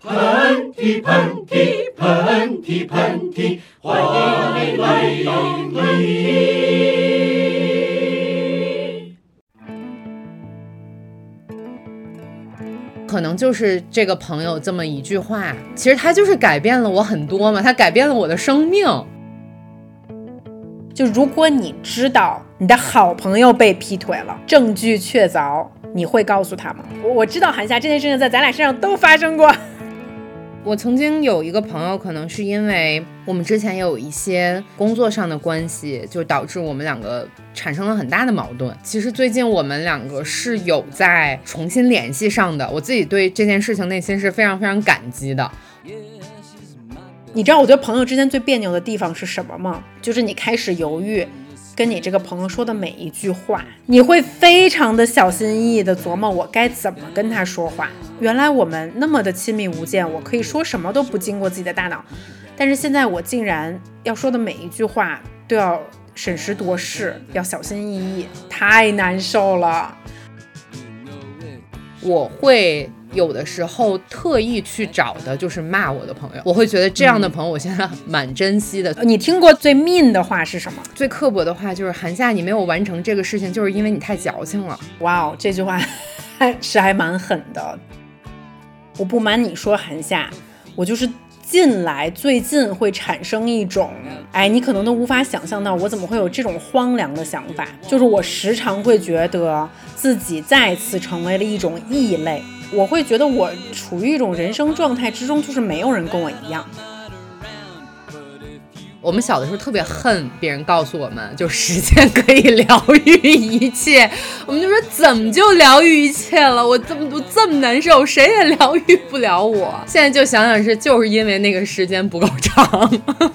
喷嚏喷嚏喷嚏喷嚏，欢迎来到喷嚏。可能就是这个朋友这么一句话，其实他就是改变了我很多嘛，他改变了我的生命。就如果你知道你的好朋友被劈腿了，证据确凿，你会告诉他吗？我我知道韩夏这件事情在咱俩身上都发生过。我曾经有一个朋友，可能是因为我们之前有一些工作上的关系，就导致我们两个产生了很大的矛盾。其实最近我们两个是有在重新联系上的，我自己对这件事情内心是非常非常感激的。你知道我觉得朋友之间最别扭的地方是什么吗？就是你开始犹豫，跟你这个朋友说的每一句话，你会非常的小心翼翼的琢磨我该怎么跟他说话。原来我们那么的亲密无间，我可以说什么都不经过自己的大脑，但是现在我竟然要说的每一句话都要审时度势，要小心翼翼，太难受了。我会。有的时候特意去找的就是骂我的朋友，我会觉得这样的朋友我现在蛮珍惜的。你听过最 mean 的话是什么？最刻薄的话就是韩夏，你没有完成这个事情，就是因为你太矫情了。哇哦，这句话是还蛮狠的。我不瞒你说，韩夏，我就是近来最近会产生一种，哎，你可能都无法想象到我怎么会有这种荒凉的想法，就是我时常会觉得自己再次成为了一种异类。我会觉得我处于一种人生状态之中，就是没有人跟我一样。我们小的时候特别恨别人告诉我们，就时间可以疗愈一切，我们就说怎么就疗愈一切了？我这么多这么难受，谁也疗愈不了我。现在就想想是就是因为那个时间不够长。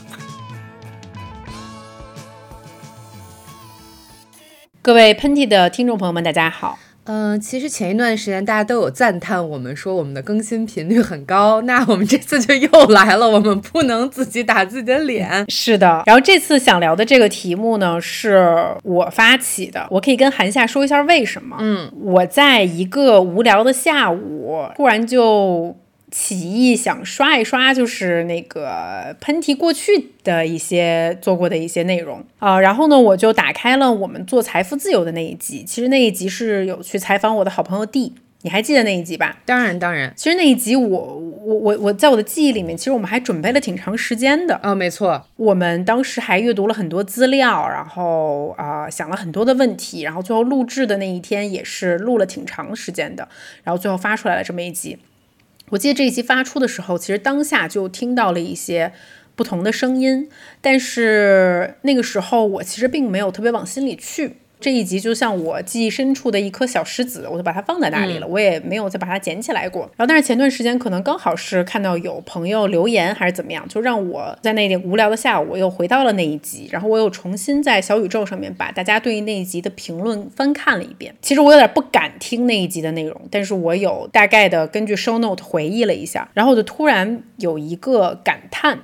各位喷嚏的听众朋友们，大家好。嗯，其实前一段时间大家都有赞叹我们说我们的更新频率很高，那我们这次就又来了，我们不能自己打自己的脸。是的，然后这次想聊的这个题目呢，是我发起的，我可以跟韩夏说一下为什么。嗯，我在一个无聊的下午，突然就。起意想刷一刷，就是那个喷嚏过去的一些做过的一些内容啊，然后呢，我就打开了我们做财富自由的那一集。其实那一集是有去采访我的好朋友 D，你还记得那一集吧？当然，当然。其实那一集我我我我在我的记忆里面，其实我们还准备了挺长时间的啊，没错。我们当时还阅读了很多资料，然后啊想了很多的问题，然后最后录制的那一天也是录了挺长时间的，然后最后发出来了这么一集。我记得这一集发出的时候，其实当下就听到了一些不同的声音，但是那个时候我其实并没有特别往心里去。这一集就像我记忆深处的一颗小石子，我就把它放在那里了，我也没有再把它捡起来过。然后，但是前段时间可能刚好是看到有朋友留言还是怎么样，就让我在那点无聊的下午，我又回到了那一集，然后我又重新在小宇宙上面把大家对那一集的评论翻看了一遍。其实我有点不敢听那一集的内容，但是我有大概的根据 show note 回忆了一下，然后我就突然有一个感叹，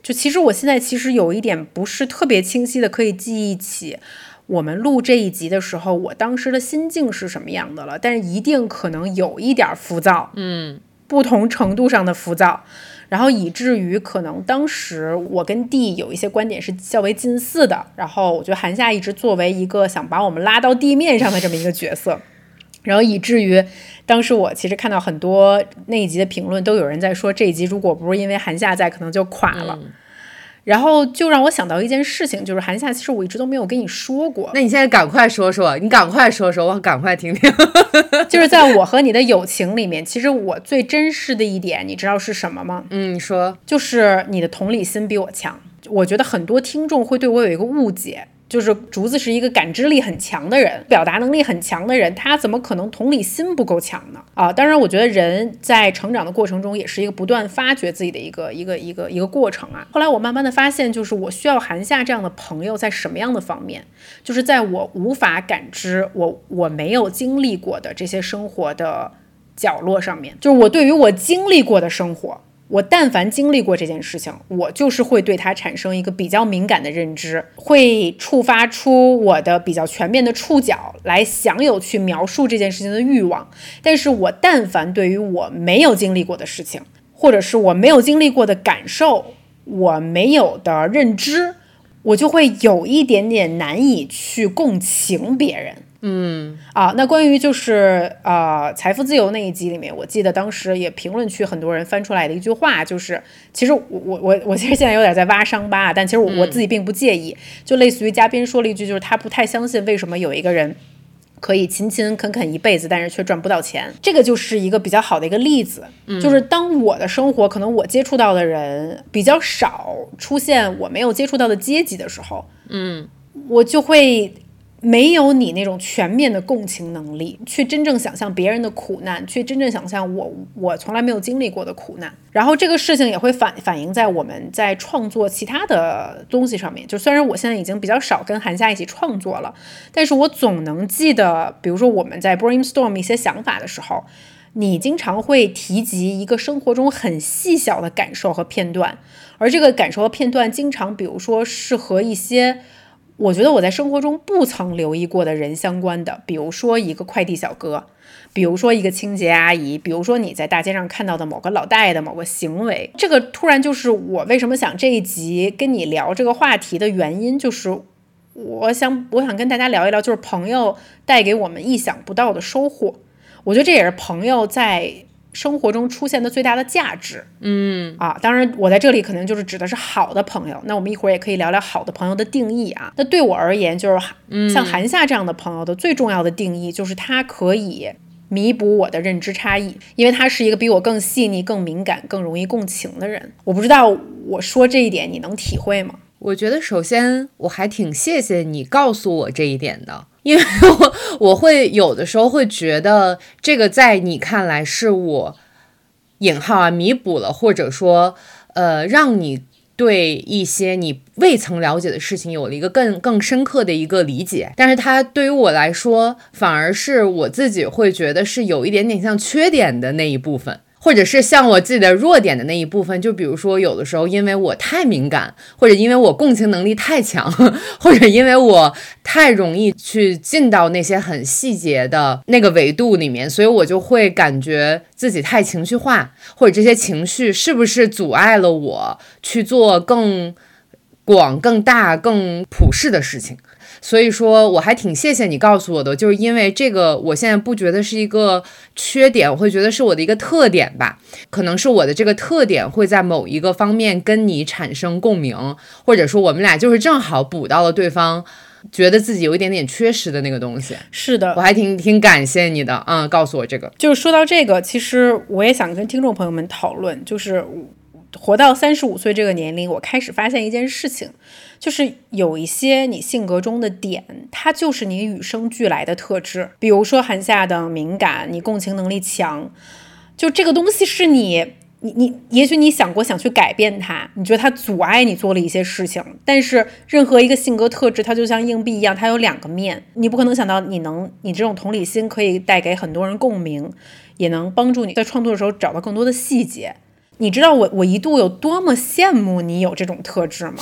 就其实我现在其实有一点不是特别清晰的可以记忆起。我们录这一集的时候，我当时的心境是什么样的了？但是一定可能有一点浮躁，嗯，不同程度上的浮躁，然后以至于可能当时我跟 D 有一些观点是较为近似的。然后我觉得韩夏一直作为一个想把我们拉到地面上的这么一个角色，然后以至于当时我其实看到很多那一集的评论，都有人在说这一集如果不是因为韩夏在，可能就垮了。然后就让我想到一件事情，就是韩夏，其实我一直都没有跟你说过。那你现在赶快说说，你赶快说说，我赶快听听。就是在我和你的友情里面，其实我最珍视的一点，你知道是什么吗？嗯，你说，就是你的同理心比我强。我觉得很多听众会对我有一个误解。就是竹子是一个感知力很强的人，表达能力很强的人，他怎么可能同理心不够强呢？啊，当然，我觉得人在成长的过程中也是一个不断发掘自己的一个一个一个一个过程啊。后来我慢慢的发现，就是我需要韩夏这样的朋友在什么样的方面？就是在我无法感知我我没有经历过的这些生活的角落上面，就是我对于我经历过的生活。我但凡经历过这件事情，我就是会对它产生一个比较敏感的认知，会触发出我的比较全面的触角，来享有去描述这件事情的欲望。但是我但凡对于我没有经历过的事情，或者是我没有经历过的感受，我没有的认知，我就会有一点点难以去共情别人。嗯啊，那关于就是呃财富自由那一集里面，我记得当时也评论区很多人翻出来的一句话，就是其实我我我我其实现在有点在挖伤疤，但其实我我自己并不介意，就类似于嘉宾说了一句，就是他不太相信为什么有一个人。可以勤勤恳恳一辈子，但是却赚不到钱，这个就是一个比较好的一个例子。就是当我的生活可能我接触到的人比较少，出现我没有接触到的阶级的时候，嗯，我就会没有你那种全面的共情能力，去真正想象别人的苦难，去真正想象我我从来没有经历过的苦难。然后这个事情也会反反映在我们在创作其他的东西上面。就虽然我现在已经比较少跟韩夏一起创作了，但是我总能记得，比如说我们在 brainstorm 一些想法的时候，你经常会提及一个生活中很细小的感受和片段，而这个感受和片段经常，比如说是和一些。我觉得我在生活中不曾留意过的人相关的，比如说一个快递小哥，比如说一个清洁阿姨，比如说你在大街上看到的某个老大爷的某个行为，这个突然就是我为什么想这一集跟你聊这个话题的原因，就是我想我想跟大家聊一聊，就是朋友带给我们意想不到的收获。我觉得这也是朋友在。生活中出现的最大的价值，嗯啊，当然我在这里可能就是指的是好的朋友。那我们一会儿也可以聊聊好的朋友的定义啊。那对我而言，就是像韩夏这样的朋友的最重要的定义，就是他可以弥补我的认知差异，因为他是一个比我更细腻、更敏感、更容易共情的人。我不知道我说这一点你能体会吗？我觉得首先我还挺谢谢你告诉我这一点的。因为我 我会有的时候会觉得这个在你看来是我引号啊弥补了，或者说呃让你对一些你未曾了解的事情有了一个更更深刻的一个理解，但是它对于我来说反而是我自己会觉得是有一点点像缺点的那一部分。或者是像我自己的弱点的那一部分，就比如说有的时候因为我太敏感，或者因为我共情能力太强，或者因为我太容易去进到那些很细节的那个维度里面，所以我就会感觉自己太情绪化，或者这些情绪是不是阻碍了我去做更广、更大、更普世的事情？所以说，我还挺谢谢你告诉我的，就是因为这个，我现在不觉得是一个缺点，我会觉得是我的一个特点吧。可能是我的这个特点会在某一个方面跟你产生共鸣，或者说我们俩就是正好补到了对方觉得自己有一点点缺失的那个东西。是的，我还挺挺感谢你的，嗯，告诉我这个。就是说到这个，其实我也想跟听众朋友们讨论，就是活到三十五岁这个年龄，我开始发现一件事情。就是有一些你性格中的点，它就是你与生俱来的特质。比如说韩夏的敏感，你共情能力强，就这个东西是你，你你，也许你想过想去改变它，你觉得它阻碍你做了一些事情。但是任何一个性格特质，它就像硬币一样，它有两个面，你不可能想到你能，你这种同理心可以带给很多人共鸣，也能帮助你在创作的时候找到更多的细节。你知道我我一度有多么羡慕你有这种特质吗？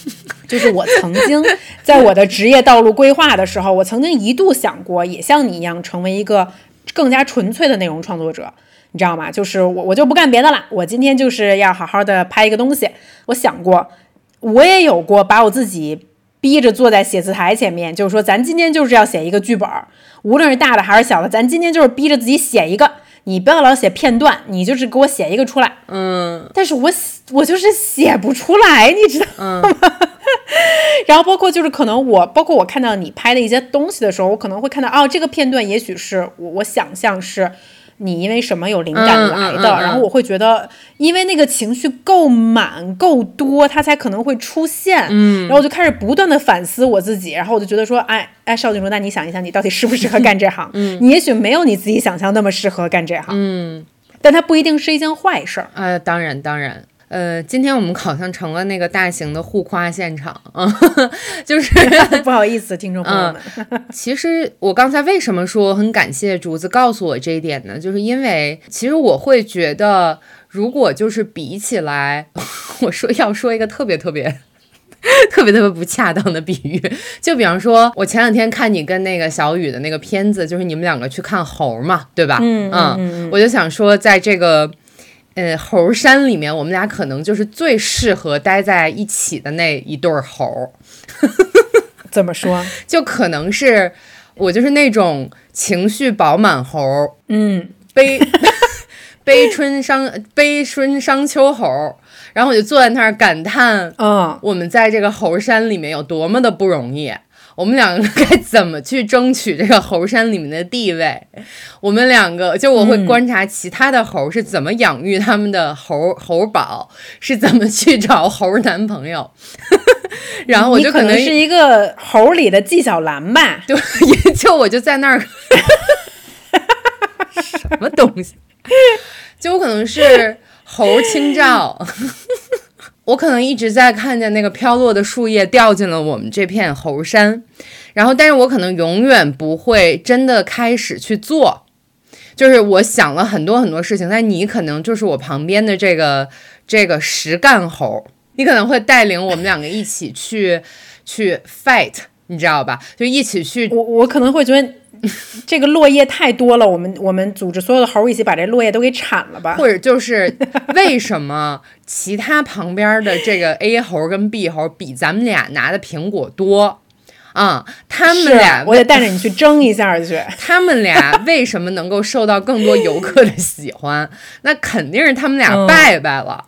就是我曾经在我的职业道路规划的时候，我曾经一度想过，也像你一样成为一个更加纯粹的内容创作者，你知道吗？就是我我就不干别的了，我今天就是要好好的拍一个东西。我想过，我也有过把我自己逼着坐在写字台前面，就是说咱今天就是要写一个剧本，无论是大的还是小的，咱今天就是逼着自己写一个。你不要老写片段，你就是给我写一个出来。嗯，但是我我就是写不出来，你知道吗？然后包括就是可能我，包括我看到你拍的一些东西的时候，我可能会看到哦，这个片段也许是我我想象是。你因为什么有灵感来的？然后我会觉得，因为那个情绪够满够多，它才可能会出现。嗯，然后我就开始不断的反思我自己，然后我就觉得说，哎哎，邵静茹，那你想一想，你到底适不适合干这行？嗯，你也许没有你自己想象那么适合干这行。嗯，但它不一定是一件坏事儿。呃，当然当然。呃，今天我们好像成了那个大型的互夸现场啊，就是 不好意思，听众朋友们。其实我刚才为什么说很感谢竹子告诉我这一点呢？就是因为其实我会觉得，如果就是比起来，我说要说一个特别特别 特别特别不恰当的比喻，就比方说，我前两天看你跟那个小雨的那个片子，就是你们两个去看猴嘛，对吧？嗯嗯，我就想说，在这个。呃猴山里面，我们俩可能就是最适合待在一起的那一对猴。怎么说？就可能是我就是那种情绪饱满猴，嗯，悲 悲春伤悲春伤秋猴，然后我就坐在那儿感叹，嗯，我们在这个猴山里面有多么的不容易。我们两个该怎么去争取这个猴山里面的地位？我们两个就我会观察其他的猴是怎么养育他们的猴猴宝，是怎么去找猴男朋友。然后我就可能是一个猴里的纪晓岚吧？对，也就我就在那儿，什么东西？就我可能是猴清照。我可能一直在看见那个飘落的树叶掉进了我们这片猴山，然后，但是我可能永远不会真的开始去做。就是我想了很多很多事情，但你可能就是我旁边的这个这个实干猴，你可能会带领我们两个一起去去 fight，你知道吧？就一起去。我我可能会觉得。这个落叶太多了，我们我们组织所有的猴一起把这落叶都给铲了吧？或者就是为什么其他旁边的这个 A 猴跟 B 猴比咱们俩拿的苹果多啊？他们俩我得带着你去争一下去。他们俩为什么能够受到更多游客的喜欢？那肯定是他们俩拜拜了。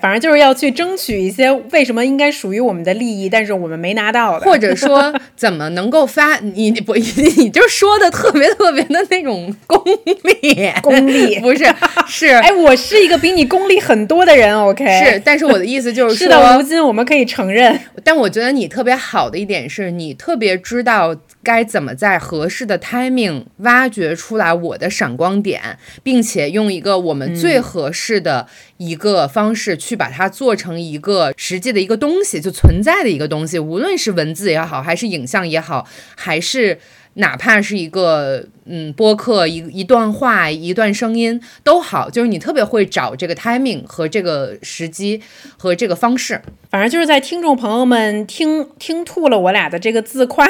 反正就是要去争取一些为什么应该属于我们的利益，但是我们没拿到的，或者说怎么能够发你不 你就说的特别特别的那种功利。功利。不是是。哎，我是一个比你功利很多的人，OK。是，但是我的意思就是说，事到如今我们可以承认，但我觉得你特别好的一点是你特别知道该怎么在合适的 timing 挖掘出来我的闪光点，并且用一个我们最合适的一个方式去。把它做成一个实际的一个东西，就存在的一个东西，无论是文字也好，还是影像也好，还是哪怕是一个嗯播客一一段话一段声音都好，就是你特别会找这个 timing 和这个时机和这个方式，反正就是在听众朋友们听听吐了我俩的这个自夸，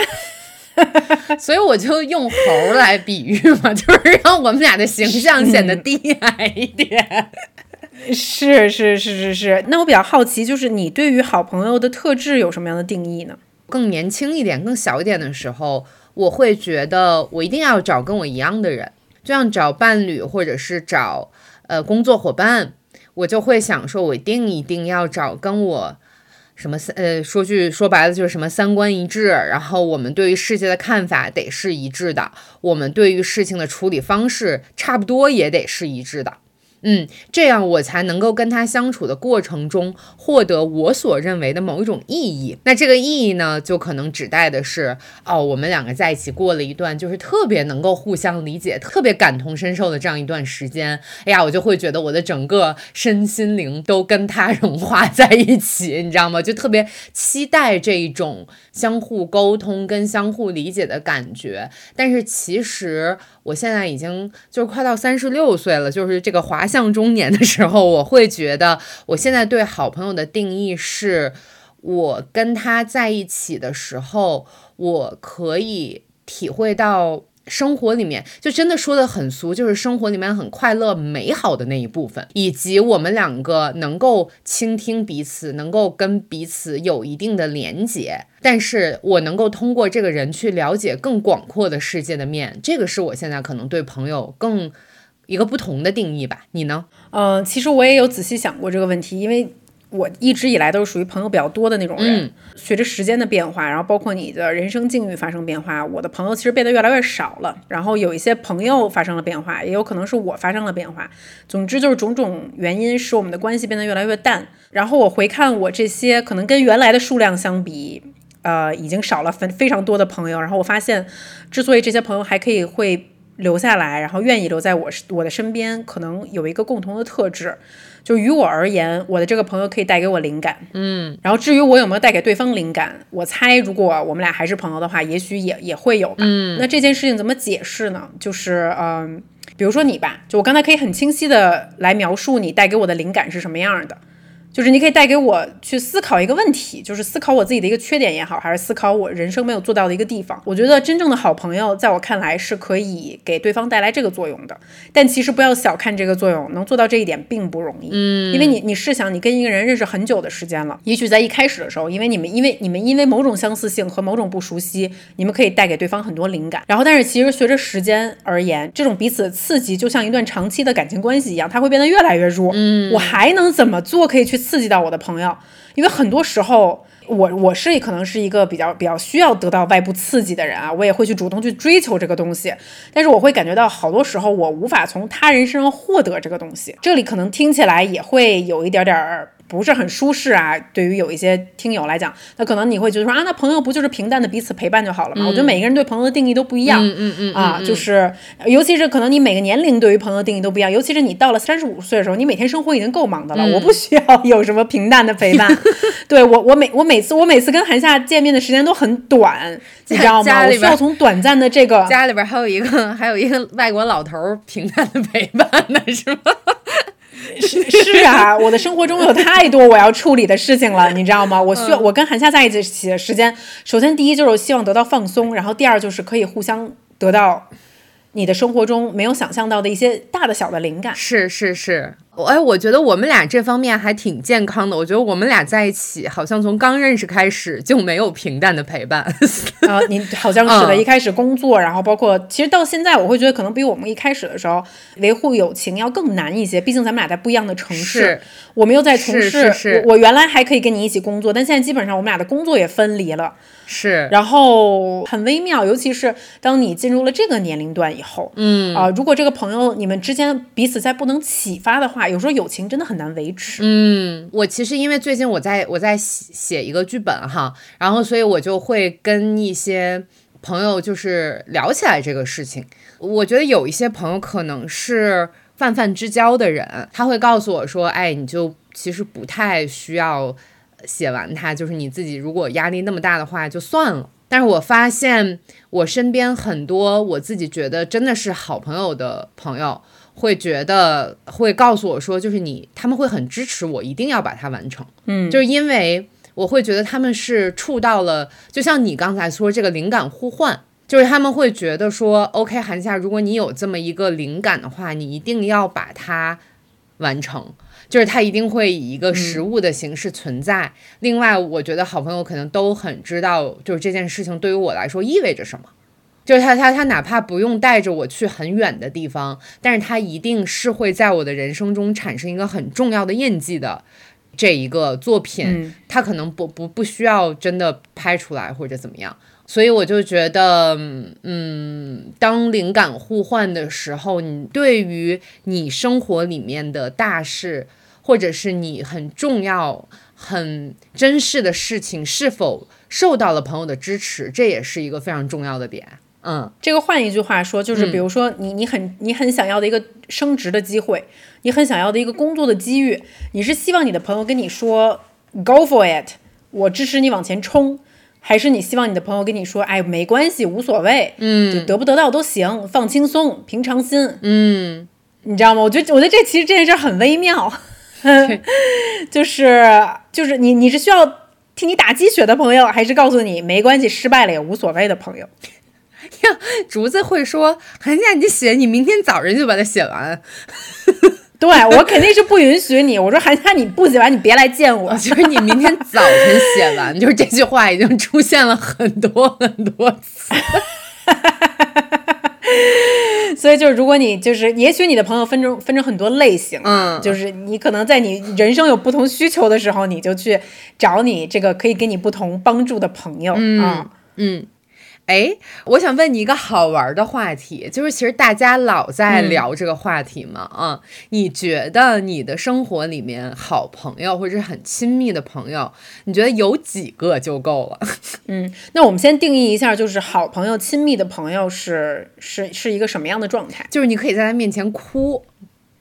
所以我就用猴来比喻嘛，就是让我们俩的形象显得低矮一点。是是是是是，那我比较好奇，就是你对于好朋友的特质有什么样的定义呢？更年轻一点、更小一点的时候，我会觉得我一定要找跟我一样的人，就像找伴侣或者是找呃工作伙伴，我就会想说，我一定一定要找跟我什么三呃说句说白了就是什么三观一致，然后我们对于世界的看法得是一致的，我们对于事情的处理方式差不多也得是一致的。嗯，这样我才能够跟他相处的过程中获得我所认为的某一种意义。那这个意义呢，就可能指代的是，哦，我们两个在一起过了一段就是特别能够互相理解、特别感同身受的这样一段时间。哎呀，我就会觉得我的整个身心灵都跟他 融化在一起，你知道吗？就特别期待这一种相互沟通跟相互理解的感觉。但是其实。我现在已经就快到三十六岁了，就是这个滑向中年的时候，我会觉得，我现在对好朋友的定义是，我跟他在一起的时候，我可以体会到。生活里面就真的说的很俗，就是生活里面很快乐美好的那一部分，以及我们两个能够倾听彼此，能够跟彼此有一定的连接。但是我能够通过这个人去了解更广阔的世界的面，这个是我现在可能对朋友更一个不同的定义吧。你呢？嗯，其实我也有仔细想过这个问题，因为。我一直以来都是属于朋友比较多的那种人。随着时间的变化，然后包括你的人生境遇发生变化，我的朋友其实变得越来越少了。然后有一些朋友发生了变化，也有可能是我发生了变化。总之就是种种原因使我们的关系变得越来越淡。然后我回看我这些可能跟原来的数量相比，呃，已经少了非非常多的朋友。然后我发现，之所以这些朋友还可以会留下来，然后愿意留在我我的身边，可能有一个共同的特质。就于我而言，我的这个朋友可以带给我灵感，嗯，然后至于我有没有带给对方灵感，我猜如果我们俩还是朋友的话，也许也也会有吧。嗯，那这件事情怎么解释呢？就是，嗯，比如说你吧，就我刚才可以很清晰的来描述你带给我的灵感是什么样的。就是你可以带给我去思考一个问题，就是思考我自己的一个缺点也好，还是思考我人生没有做到的一个地方。我觉得真正的好朋友，在我看来是可以给对方带来这个作用的。但其实不要小看这个作用，能做到这一点并不容易。嗯，因为你你试想，你跟一个人认识很久的时间了，也许在一开始的时候，因为你们因为你们因为某种相似性和某种不熟悉，你们可以带给对方很多灵感。然后，但是其实随着时间而言，这种彼此刺激就像一段长期的感情关系一样，它会变得越来越弱。嗯，我还能怎么做可以去刺激到我的朋友？因为很多时候，我我是可能是一个比较比较需要得到外部刺激的人啊，我也会去主动去追求这个东西。但是我会感觉到好多时候我无法从他人身上获得这个东西。这里可能听起来也会有一点点儿。不是很舒适啊，对于有一些听友来讲，那可能你会觉得说啊，那朋友不就是平淡的彼此陪伴就好了吗？我觉得每个人对朋友的定义都不一样，嗯嗯嗯啊，就是尤其是可能你每个年龄对于朋友的定义都不一样，尤其是你到了三十五岁的时候，你每天生活已经够忙的了，我不需要有什么平淡的陪伴。对我，我每我每次我每次跟韩夏见面的时间都很短，你知道吗？我需要从短暂的这个家里边还有一个还有一个外国老头平淡的陪伴呢，是吗？是 是啊，我的生活中有太多我要处理的事情了，你知道吗？我需要我跟韩夏在一起的时间，首先第一就是希望得到放松，然后第二就是可以互相得到。你的生活中没有想象到的一些大的小的灵感，是是是，哎，我觉得我们俩这方面还挺健康的。我觉得我们俩在一起，好像从刚认识开始就没有平淡的陪伴。啊，你好像是的，一开始工作，然后包括其实到现在，我会觉得可能比我们一开始的时候维护友情要更难一些。毕竟咱们俩在不一样的城市，我们又在从事，我我原来还可以跟你一起工作，但现在基本上我们俩的工作也分离了。是，然后很微妙，尤其是当你进入了这个年龄段以后，嗯啊，如果这个朋友你们之间彼此再不能启发的话，有时候友情真的很难维持。嗯，我其实因为最近我在我在写写一个剧本哈，然后所以我就会跟一些朋友就是聊起来这个事情。我觉得有一些朋友可能是泛泛之交的人，他会告诉我说，哎，你就其实不太需要。写完它，就是你自己。如果压力那么大的话，就算了。但是我发现我身边很多我自己觉得真的是好朋友的朋友，会觉得会告诉我说，就是你他们会很支持我，一定要把它完成。嗯，就是因为我会觉得他们是触到了，就像你刚才说这个灵感互换，就是他们会觉得说，OK，韩夏，如果你有这么一个灵感的话，你一定要把它完成。就是他一定会以一个实物的形式存在。另外，我觉得好朋友可能都很知道，就是这件事情对于我来说意味着什么。就是他他他哪怕不用带着我去很远的地方，但是他一定是会在我的人生中产生一个很重要的印记的这一个作品。他可能不不不需要真的拍出来或者怎么样。所以我就觉得，嗯，当灵感互换的时候，你对于你生活里面的大事。或者是你很重要、很珍视的事情，是否受到了朋友的支持，这也是一个非常重要的点。嗯，这个换一句话说，就是比如说你你很你很想要的一个升职的机会，你很想要的一个工作的机遇，你是希望你的朋友跟你说 “Go for it”，我支持你往前冲，还是你希望你的朋友跟你说“哎，没关系，无所谓，嗯，就得不得到都行，放轻松，平常心”。嗯，你知道吗？我觉得我觉得这其实这件事很微妙。就是就是你你是需要替你打鸡血的朋友，还是告诉你没关系，失败了也无所谓的朋友？呀，竹子会说：“寒假你写，你明天早晨就把它写完。”对我肯定是不允许你。我说寒假你不写完，你别来见我。就是你明天早晨写完，就是这句话已经出现了很多很多次。所以就是，如果你就是，也许你的朋友分成分成很多类型，嗯，就是你可能在你人生有不同需求的时候，你就去找你这个可以给你不同帮助的朋友，嗯嗯。哎，我想问你一个好玩的话题，就是其实大家老在聊这个话题嘛，啊，你觉得你的生活里面好朋友或者是很亲密的朋友，你觉得有几个就够了？嗯，那我们先定义一下，就是好朋友、亲密的朋友是是是一个什么样的状态？就是你可以在他面前哭，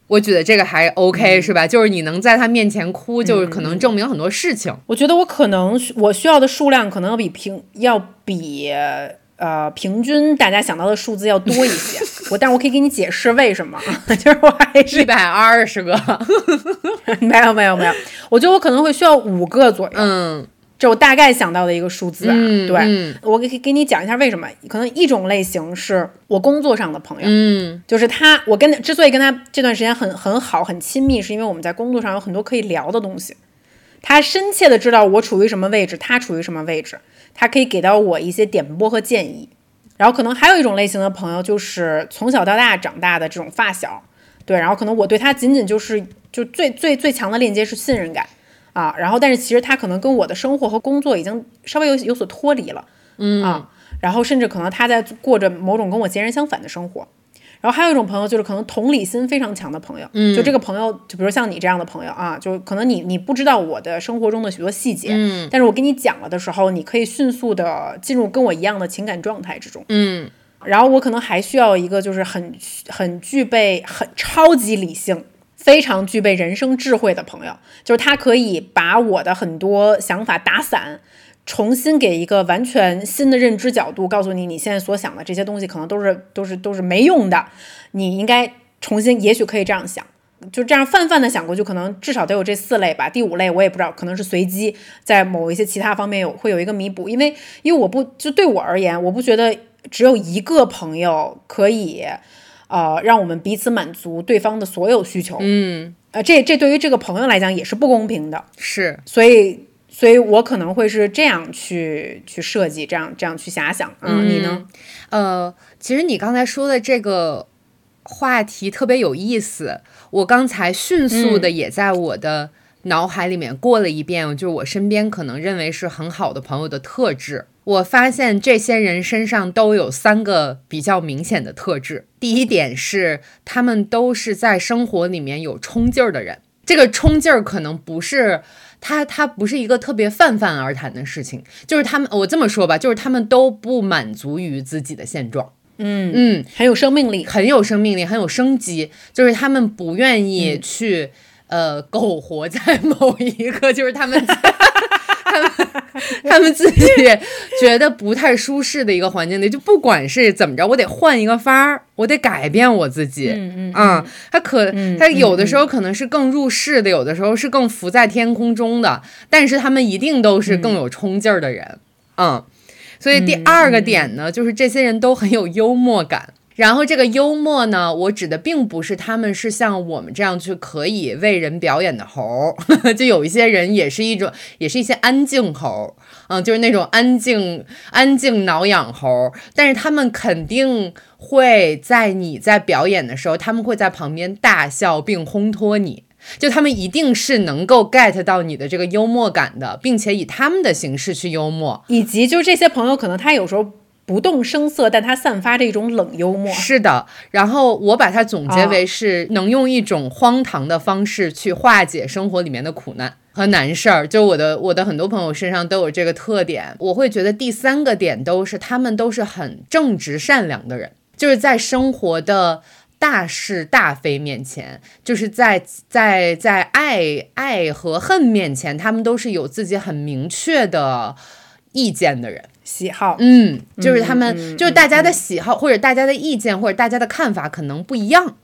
我觉得这个还 OK 是吧？就是你能在他面前哭，就是可能证明很多事情。我觉得我可能我需要的数量可能要比平要比。呃，平均大家想到的数字要多一些，我，但是我可以给你解释为什么，就是我还是一百二十个，没有没有没有，我觉得我可能会需要五个左右。嗯这我大概想到的一个数字啊，嗯对、嗯我给给你讲一下为什么。可能一种类型是我工作上的朋友，嗯就是他，我跟之所以跟他这段时间很很好很亲密，是因为我们在工作上有很多可以聊的东西。他深切的知道我处于什么位置，他处于什么位置，他可以给到我一些点拨和建议。然后可能还有一种类型的朋友，就是从小到大长大的这种发小，对，然后可能我对他仅仅就是就最最最强的链接是信任感啊，然后但是其实他可能跟我的生活和工作已经稍微有有所脱离了，嗯啊，然后甚至可能他在过着某种跟我截然相反的生活。然后还有一种朋友，就是可能同理心非常强的朋友，嗯，就这个朋友，就比如像你这样的朋友啊，就可能你你不知道我的生活中的许多细节，嗯，但是我跟你讲了的时候，你可以迅速的进入跟我一样的情感状态之中，嗯然后我可能还需要一个就是很很具备很超级理性。非常具备人生智慧的朋友，就是他可以把我的很多想法打散，重新给一个完全新的认知角度，告诉你你现在所想的这些东西可能都是都是都是没用的，你应该重新，也许可以这样想。就这样泛泛的想过，就可能至少得有这四类吧。第五类我也不知道，可能是随机，在某一些其他方面有会有一个弥补。因为因为我不就对我而言，我不觉得只有一个朋友可以，呃，让我们彼此满足对方的所有需求。嗯，呃，这这对于这个朋友来讲也是不公平的。是，所以，所以我可能会是这样去去设计，这样这样去遐想。嗯，你呢？呃，其实你刚才说的这个话题特别有意思，我刚才迅速的也在我的脑海里面过了一遍，就是我身边可能认为是很好的朋友的特质。我发现这些人身上都有三个比较明显的特质。第一点是，他们都是在生活里面有冲劲儿的人。这个冲劲儿可能不是他，他不是一个特别泛泛而谈的事情，就是他们，我这么说吧，就是他们都不满足于自己的现状。嗯嗯，很有生命力。很有生命力，很有生机，就是他们不愿意去、呃苟活在某一个，就是他们 他们他们自己觉得不太舒适的一个环境里，就不管是怎么着，我得换一个法儿，我得改变我自己。嗯嗯啊、他可嗯他有的时候可能是更入世的，有的时候是更浮在天空中的，但是他们一定都是更有冲劲儿的人。嗯，所以第二个点呢，就是这些人都很有幽默感。然后这个幽默呢，我指的并不是他们是像我们这样去可以为人表演的猴儿，就有一些人也是一种，也是一些安静猴，嗯，就是那种安静、安静挠痒猴。但是他们肯定会在你在表演的时候，他们会在旁边大笑并烘托你。就他们一定是能够 get 到你的这个幽默感的，并且以他们的形式去幽默。以及就这些朋友，可能他有时候不动声色，但他散发着一种冷幽默。是的，然后我把它总结为是能用一种荒唐的方式去化解生活里面的苦难和难事儿。就我的我的很多朋友身上都有这个特点，我会觉得第三个点都是他们都是很正直善良的人，就是在生活的。大是大非面前，就是在在在爱爱和恨面前，他们都是有自己很明确的意见的人。喜好，嗯，就是他们，嗯就是大家的喜好、或者大家的意见或者大家的看法可能不一样，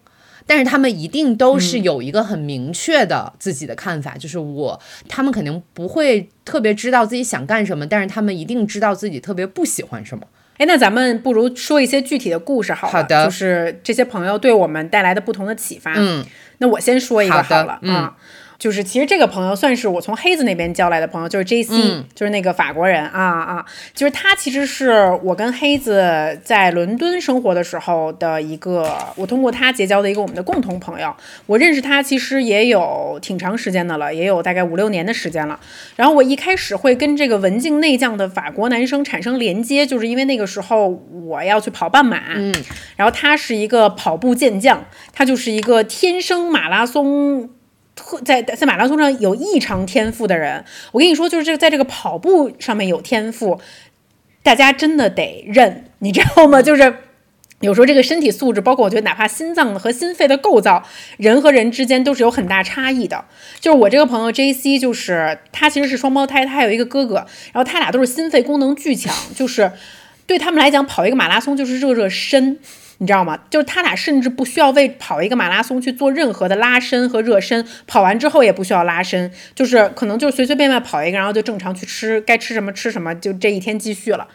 但是他们一定都是嗯有一个很明确的自己的看法，就是我，他们肯定不会特别知道自己想干什么，但是他们一定知道自己特别不喜欢什么。哎，那咱们不如说一些具体的故事好了。好的就是这些朋友对我们带来的不同的启发。嗯，那我先说一个好的了、嗯啊。就是其实这个朋友算是我从黑子那边交来的朋友，就是 J C，、嗯就是那个法国人啊啊，就是他其实是我跟黑子在伦敦生活的时候的一个，我通过他结交的一个我们的共同朋友。我认识他其实也有挺长时间的了，也有大概五六年的时间了。然后我一开始会跟这个文静内向的法国男生产生连接，就是因为那个时候我要去跑半马，嗯，然后他是一个跑步健将，他就是一个天生马拉松。特在在马拉松上有异常天赋的人，我跟你说，就是这个在这个跑步上面有天赋，大家真的得认，你知道吗？就是有时候这个身体素质，包括我觉得哪怕心脏和心肺的构造，人和人之间都是有很大差异的。就是我这个朋友 J C，就是他其实是双胞胎，他还有一个哥哥，然后他俩都是心肺功能巨强，就是对他们来讲跑一个马拉松就是热热身。你知道吗？就是他俩甚至不需要为跑一个马拉松去做任何的拉伸和热身，跑完之后也不需要拉伸，就是可能就是随随便便跑一个，然后就正常去吃，该吃什么吃什么，就这一天继续了。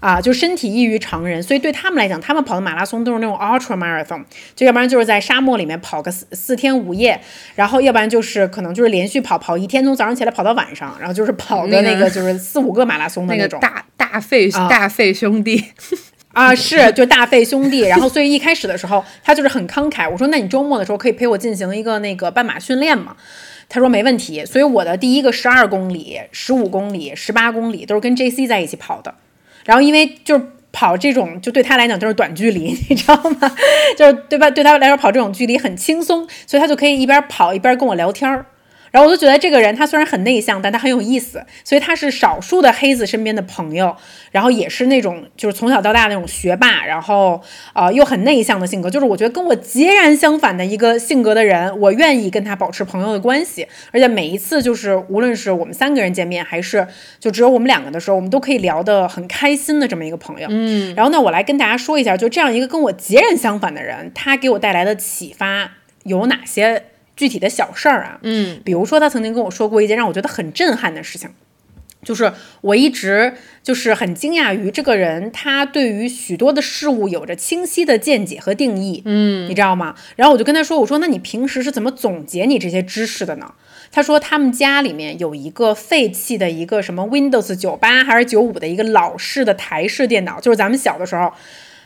啊，就身体异于常人，所以对他们来讲，他们跑的马拉松都是那种 ultra marathon，就要不然就是在沙漠里面跑个四四天五夜，然后要不然就是可能就是连续跑跑一天，从早上起来跑到晚上，然后就是跑的那个就是四五个马拉松的那种。大大费大费兄弟 啊，是就大费兄弟。然后所以一开始的时候，他就是很慷慨。我说，那你周末的时候可以陪我进行一个那个半马训练吗？他说没问题。所以我的第一个十二公里、十五公里、十八公里都是跟 J C 在一起跑的。然后，因为就是跑这种，就对他来讲就是短距离，你知道吗？就是对吧？对他来说跑这种距离很轻松，所以他就可以一边跑一边跟我聊天儿。然后我就觉得这个人他虽然很内向，但他很有意思，所以他是少数的黑子身边的朋友，然后也是那种就是从小到大那种学霸，然后呃又很内向的性格，就是我觉得跟我截然相反的一个性格的人，我愿意跟他保持朋友的关系，而且每一次就是无论是我们三个人见面，还是就只有我们两个的时候，我们都可以聊得很开心的这么一个朋友。嗯，然后呢，我来跟大家说一下，就这样一个跟我截然相反的人，他给我带来的启发有哪些？具体的小事儿啊，嗯，比如说他曾经跟我说过一件让我觉得很震撼的事情，就是我一直就是很惊讶于这个人，他对于许多的事物有着清晰的见解和定义，嗯，你知道吗？然后我就跟他说，我说那你平时是怎么总结你这些知识的呢？他说他们家里面有一个废弃的一个什么 Windows 九八还是九五的一个老式的台式电脑，就是咱们小的时候。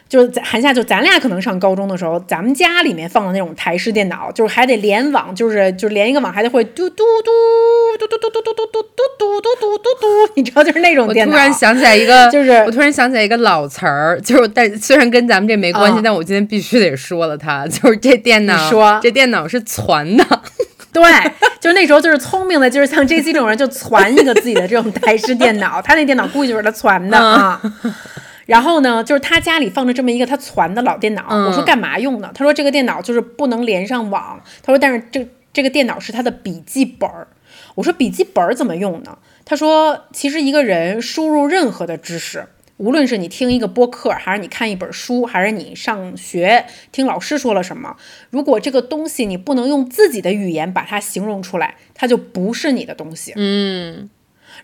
就是韩夏，就咱俩可能上高中的时候，咱们家里面放的那种台式电脑，就是还得联网，就是就是连一个网还得会嘟嘟嘟嘟嘟嘟嘟嘟嘟嘟嘟嘟嘟嘟嘟，你知道就是那种电脑。我突然想起来一个，就是我突然想起来一个老词儿，就是但虽然跟咱们这没关系，但我今天必须得说了它，就是这电脑，说这电脑是攒的。对，就是那时候就是聪明的，就是像 J C 这种人就攒一个自己的这种台式电脑，他那电脑估计就是他攒的啊。然后呢，就是他家里放着这么一个他攒的老电脑。我说干嘛用呢？他说这个电脑就是不能连上网。他说但是这这个电脑是他的笔记本儿。我说笔记本儿怎么用呢？他说其实一个人输入任何的知识，无论是你听一个播客，还是你看一本书，还是你上学听老师说了什么，如果这个东西你不能用自己的语言把它形容出来，它就不是你的东西。嗯，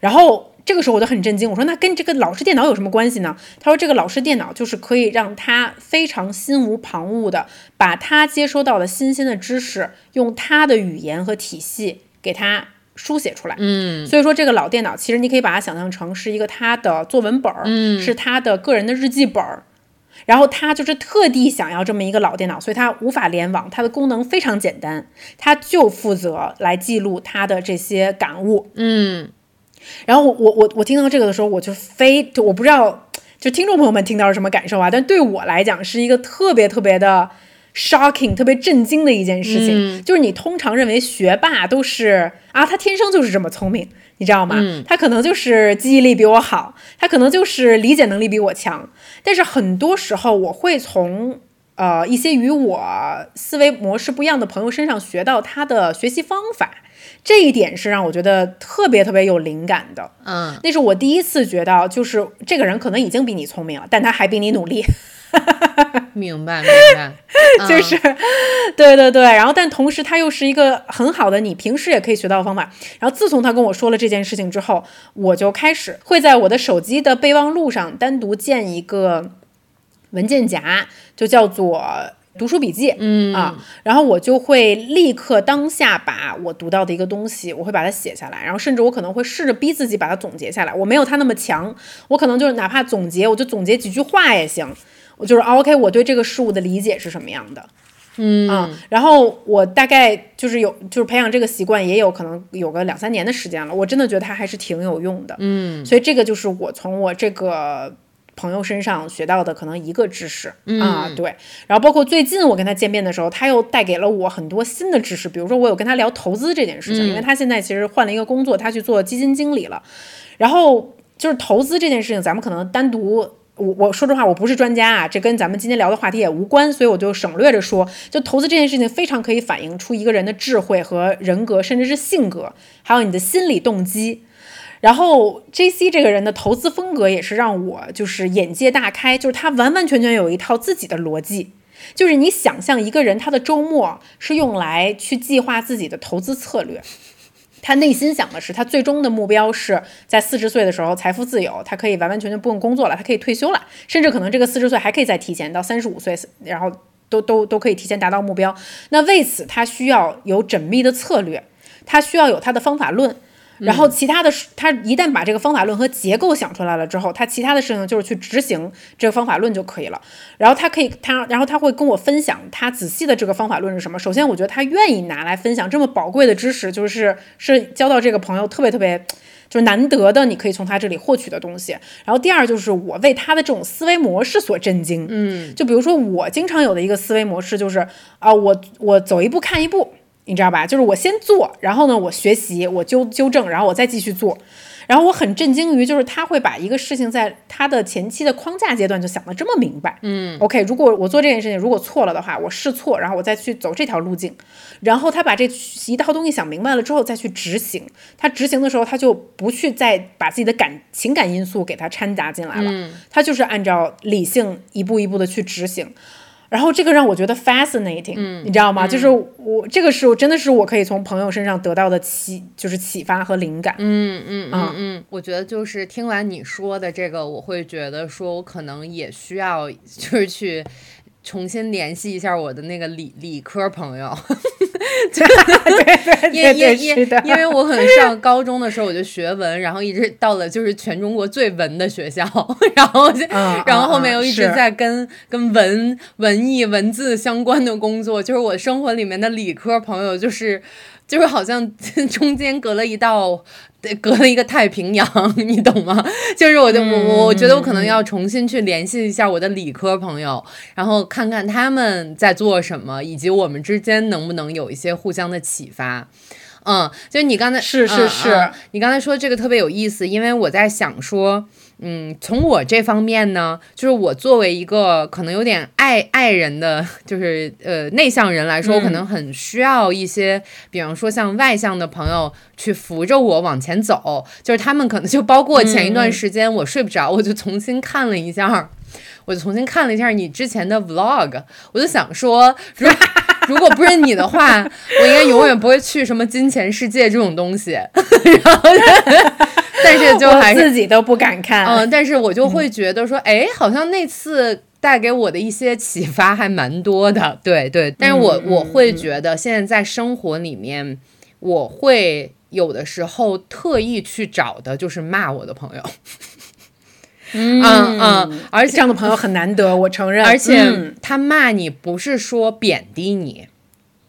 然后。这个时候我就很震惊，我说那跟这个老式电脑有什么关系呢？他说这个老式电脑就是可以让他非常心无旁骛的把他接收到的新鲜的知识，用他的语言和体系给他书写出来。嗯，所以说这个老电脑其实你可以把它想象成是一个他的作文本儿，嗯，是他的个人的日记本儿。然后他就是特地想要这么一个老电脑，所以它无法联网，它的功能非常简单，他就负责来记录他的这些感悟。嗯。然后我我我我听到这个的时候，我就非就我不知道，就听众朋友们听到是什么感受啊？但对我来讲是一个特别特别的 shocking、特别震惊的一件事情。就是你通常认为学霸都是啊，他天生就是这么聪明，你知道吗？他可能就是记忆力比我好，他可能就是理解能力比我强。但是很多时候，我会从呃一些与我思维模式不一样的朋友身上学到他的学习方法。这一点是让我觉得特别特别有灵感的，嗯，那是我第一次觉得，就是这个人可能已经比你聪明了，但他还比你努力。明白，明白，就是，对对对。然后，但同时他又是一个很好的你平时也可以学到的方法。然后，自从他跟我说了这件事情之后，我就开始会在我的手机的备忘录上单独建一个文件夹，就叫做。读书笔记，嗯啊，然后我就会立刻当下把我读到的一个东西，我会把它写下来，然后甚至我可能会试着逼自己把它总结下来。我没有他那么强，我可能就是哪怕总结，我就总结几句话也行。我就是 OK，我对这个事物的理解是什么样的，嗯啊，然后我大概就是有就是培养这个习惯，也有可能有个两三年的时间了。我真的觉得它还是挺有用的，嗯，所以这个就是我从我这个。朋友身上学到的可能一个知识啊，对，然后包括最近我跟他见面的时候，他又带给了我很多新的知识。比如说，我有跟他聊投资这件事情，因为他现在其实换了一个工作，他去做基金经理了。然后就是投资这件事情，咱们可能单独，我我说实话，我不是专家啊，这跟咱们今天聊的话题也无关，所以我就省略着说。就投资这件事情，非常可以反映出一个人的智慧和人格，甚至是性格，还有你的心理动机。然后 J C 这个人的投资风格也是让我就是眼界大开，就是他完完全全有一套自己的逻辑。就是你想象一个人他的周末是用来去计划自己的投资策略，他内心想的是他最终的目标是在四十岁的时候财富自由，他可以完完全全不用工作了，他可以退休了，甚至可能这个四十岁还可以再提前到三十五岁，然后都都都可以提前达到目标。那为此他需要有缜密的策略，他需要有他的方法论。然后其他的，他一旦把这个方法论和结构想出来了之后，他其他的事情就是去执行这个方法论就可以了。然后他可以，他然后他会跟我分享他仔细的这个方法论是什么。首先，我觉得他愿意拿来分享这么宝贵的知识，就是是交到这个朋友特别特别就是难得的，你可以从他这里获取的东西。然后第二就是我为他的这种思维模式所震惊。嗯，就比如说我经常有的一个思维模式就是啊，我我走一步看一步。你知道吧？就是我先做，然后呢，我学习，我纠纠正，然后我再继续做。然后我很震惊于，就是他会把一个事情在他的前期的框架阶段就想得这么明白。嗯，OK，如果我做这件事情，如果错了的话，我试错，然后我再去走这条路径。然后他把这一套东西想明白了之后再去执行。他执行的时候，他就不去再把自己的感情感因素给他掺杂进来了。嗯他就是按照理性一步一步的去执行。然后这个让我觉得 fascinating，嗯你知道吗？就是我这个是我真的是我可以从朋友身上得到的启，就是启发和灵感。嗯嗯嗯嗯，我觉得就是听完你说的这个，我会觉得说我可能也需要就是去重新联系一下我的那个理理科朋友。对对因因因因为我可能上高中的时候我就学文，然后一直到了就是全中国最文的学校，然后就、嗯然后后嗯面又一直在跟跟文文艺文字相关的工作，就是我生活里面的理科朋友，就是就是好像 中间隔了一道。对隔了一个太平洋，你懂吗？就是我就，我我我觉得我可能要重新去联系一下我的理科朋友，然后看看他们在做什么，以及我们之间能不能有一些互相的启发。嗯，就你刚才是是是嗯嗯你刚才说这个特别有意思，因为我在想说，嗯，从我这方面呢，就是我作为一个可能有点爱爱人的，就是呃内向人来说，我可能很需要一些，比方说像外向的朋友去扶着我往前走，就是他们可能就包括前一段时间我睡不着，我就重新看了一下。我就重新看了一下你之前的 vlog，我就想说，如 如果不是你的话，我应该永远不会去什么金钱世界这种东西。然后，但是就还是自己都不敢看。嗯，但是我就会觉得说，哎，好像那次带给我的一些启发还蛮多的。对对，但是我我会觉得现在在生活里面，我会有的时候特意去找的就是骂我的朋友。嗯 嗯嗯，而且这样的朋友很难得，我承认。而且嗯他骂你不是说贬低你，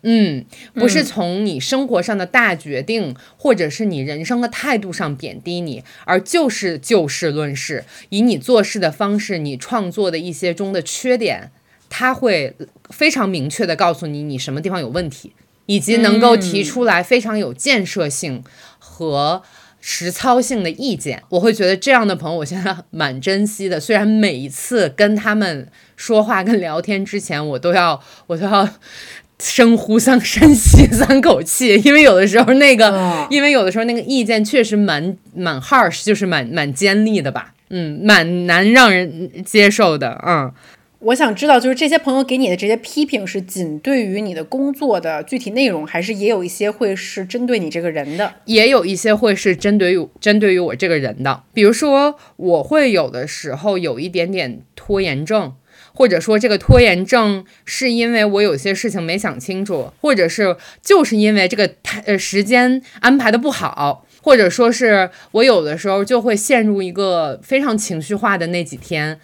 嗯，不是从你生活上的大决定，或者是你人生的态度上贬低你，而就是就事论事，以你做事的方式，你创作的一些中的缺点，他会非常明确的告诉你你什么地方有问题，以及能够提出来非常有建设性和。实操性的意见，我会觉得这样的朋友，我现在蛮珍惜的。虽然每一次跟他们说话、跟聊天之前，我都要我都要深呼三深吸三口气，因为有的时候那个，哦因为有的时候那个意见确实蛮蛮 harsh，就是蛮蛮尖利的吧，嗯，蛮难让人接受的，嗯。我想知道，就是这些朋友给你的这些批评是仅对于你的工作的具体内容，还是也有一些会是针对你这个人的？也有一些会是针对于针对于我这个人的，比如说我会有的时候有一点点拖延症，或者说这个拖延症是因为我有些事情没想清楚，或者是就是因为这个太呃时间安排的不好，或者说是我有的时候就会陷入一个非常情绪化的那几天。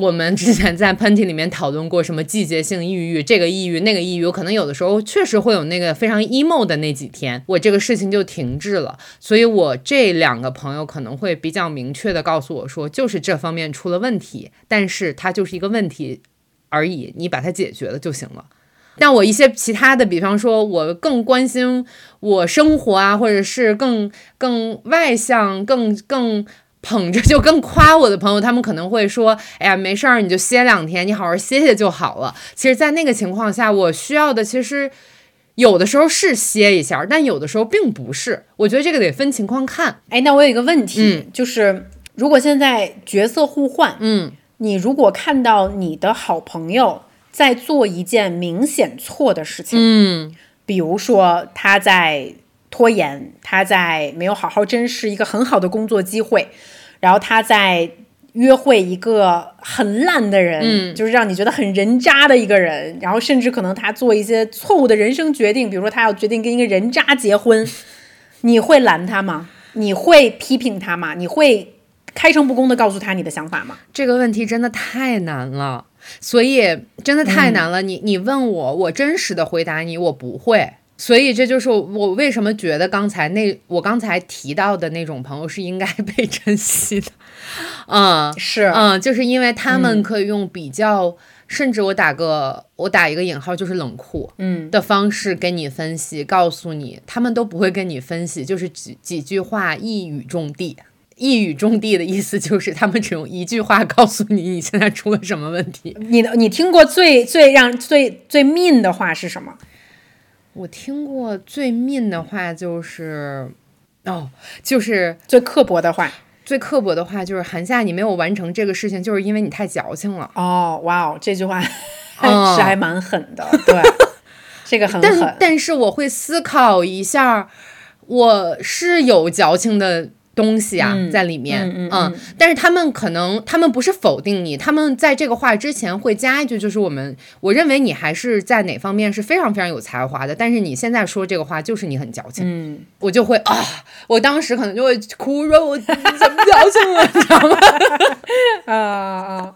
我们之前在喷嚏里面讨论过什么季节性抑郁，这个抑郁那个抑郁，我可能有的时候确实会有那个非常 emo 的那几天，我这个事情就停滞了。所以我这两个朋友可能会比较明确的告诉我说，就是这方面出了问题，但是它就是一个问题而已，你把它解决了就行了。但我一些其他的，比方说，我更关心我生活啊，或者是更更外向、更更捧着就更夸我的朋友，他们可能会说：“哎呀，没事儿，你就歇两天，你好好歇歇就好了。”其实，在那个情况下，我需要的其实有的时候是歇一下，但有的时候并不是。我觉得这个得分情况看。哎，那我有一个问题，就是如果现在角色互换，嗯，你如果看到你的好朋友在做一件明显错的事情，嗯，比如说他在拖延，他在没有好好珍视一个很好的工作机会，然后他在约会一个很烂的人，嗯就是让你觉得很人渣的一个人，然后甚至可能他做一些错误的人生决定，比如说他要决定跟一个人渣结婚，你会拦他吗？你会批评他吗？你会开诚布公的告诉他你的想法吗？这个问题真的太难了，所以真的太难了。你你问我，我真实的回答你，我不会。所以这就是我为什么觉得刚才那我刚才提到的那种朋友是应该被珍惜的，嗯是嗯，就是因为他们可以用比较，甚至我打个我打一个引号，就是冷酷，嗯的方式跟你分析，告诉你，他们都不会跟你分析，就是几几句话一语中的。一语中的的意思就是他们只用一句话告诉你你现在出了什么问题。你的你听过最最让最最 mean 的话是什么？我听过最 mean 的话就是，哦，就是最刻薄的话？最刻薄的话就是韩夏，你没有完成这个事情，就是因为你太矫情了。哦，哇哦，这句话 嗯是还蛮狠的，对，这个很但狠。但是我会思考一下，我是有矫情的东西啊、嗯在里面，嗯嗯但是他们可能他们不是否定你，他们在这个话之前会加一句，就是我们我认为你还是在哪方面是非常非常有才华的，但是你现在说这个话就是你很矫情，嗯，我就会啊，我当时可能就会哭说，我怎么矫情了，你知道吗？啊啊，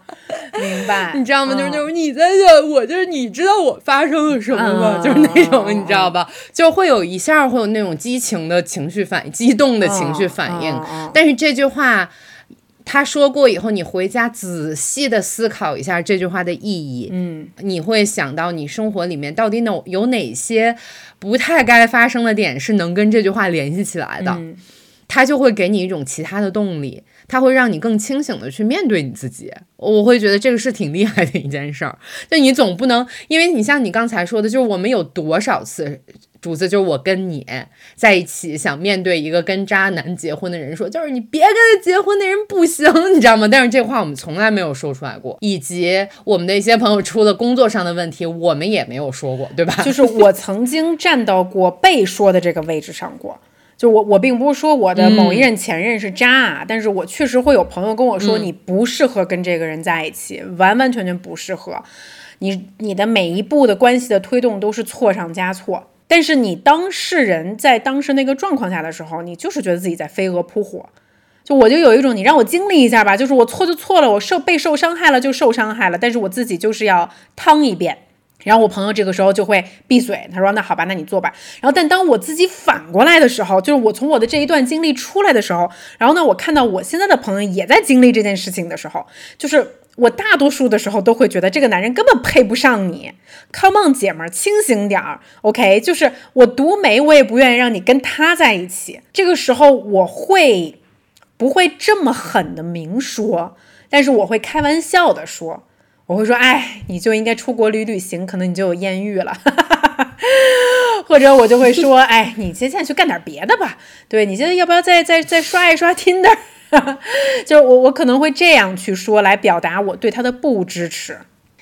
明白。你知道吗？就是啊那种你在这，我就是你知道我发生了什么吗？嗯就是那种嗯你知道吧？就会有一下会有那种激情的情绪反应、激动的情绪反应。但是这句话他说过以后，你回家仔细的思考一下这句话的意义。嗯你会想到你生活里面到底有有哪些不太该发生的点是能跟这句话联系起来的。嗯它就会给你一种其他的动力，它会让你更清醒的去面对你自己。我会觉得这个是挺厉害的一件事儿。就你总不能，因为你像你刚才说的，就是我们有多少次。主子就是我跟你在一起，想面对一个跟渣男结婚的人说，就是你别跟他结婚，那人不行，你知道吗？但是这话我们从来没有说出来过，以及我们的一些朋友出了工作上的问题，我们也没有说过，对吧？就是我曾经站到过被说的这个位置上过。就我，我并不是说我的某一任前任是渣啊，但是我确实会有朋友跟我说，你不适合跟这个人在一起，完完全全不适合。你你的每一步的关系的推动都是错上加错，但是你当事人在当时那个状况下的时候，你就是觉得自己在飞蛾扑火。就我就有一种，你让我经历一下吧，就是我错就错了，我受被受伤害了就受伤害了，但是我自己就是要趟一遍。然后我朋友这个时候就会闭嘴，他说：“那好吧，那你做吧。”然后，但当我自己反过来的时候，就是我从我的这一段经历出来的时候，然后呢，我看到我现在的朋友也在经历这件事情的时候，就是我大多数的时候都会觉得这个男人根本配不上你。Come on，姐们儿，清醒点儿，OK？就是我独美，我也不愿意让你跟他在一起。这个时候我会不会这么狠的明说，但是我会开玩笑的说。我会说，哎，你就应该出国旅旅行，可能你就有艳遇了，或者我就会说，哎，你现在去干点别的吧，对你现在要不要再再再刷一刷 Tinder？就是我我可能会这样去说，来表达我对他的不支持。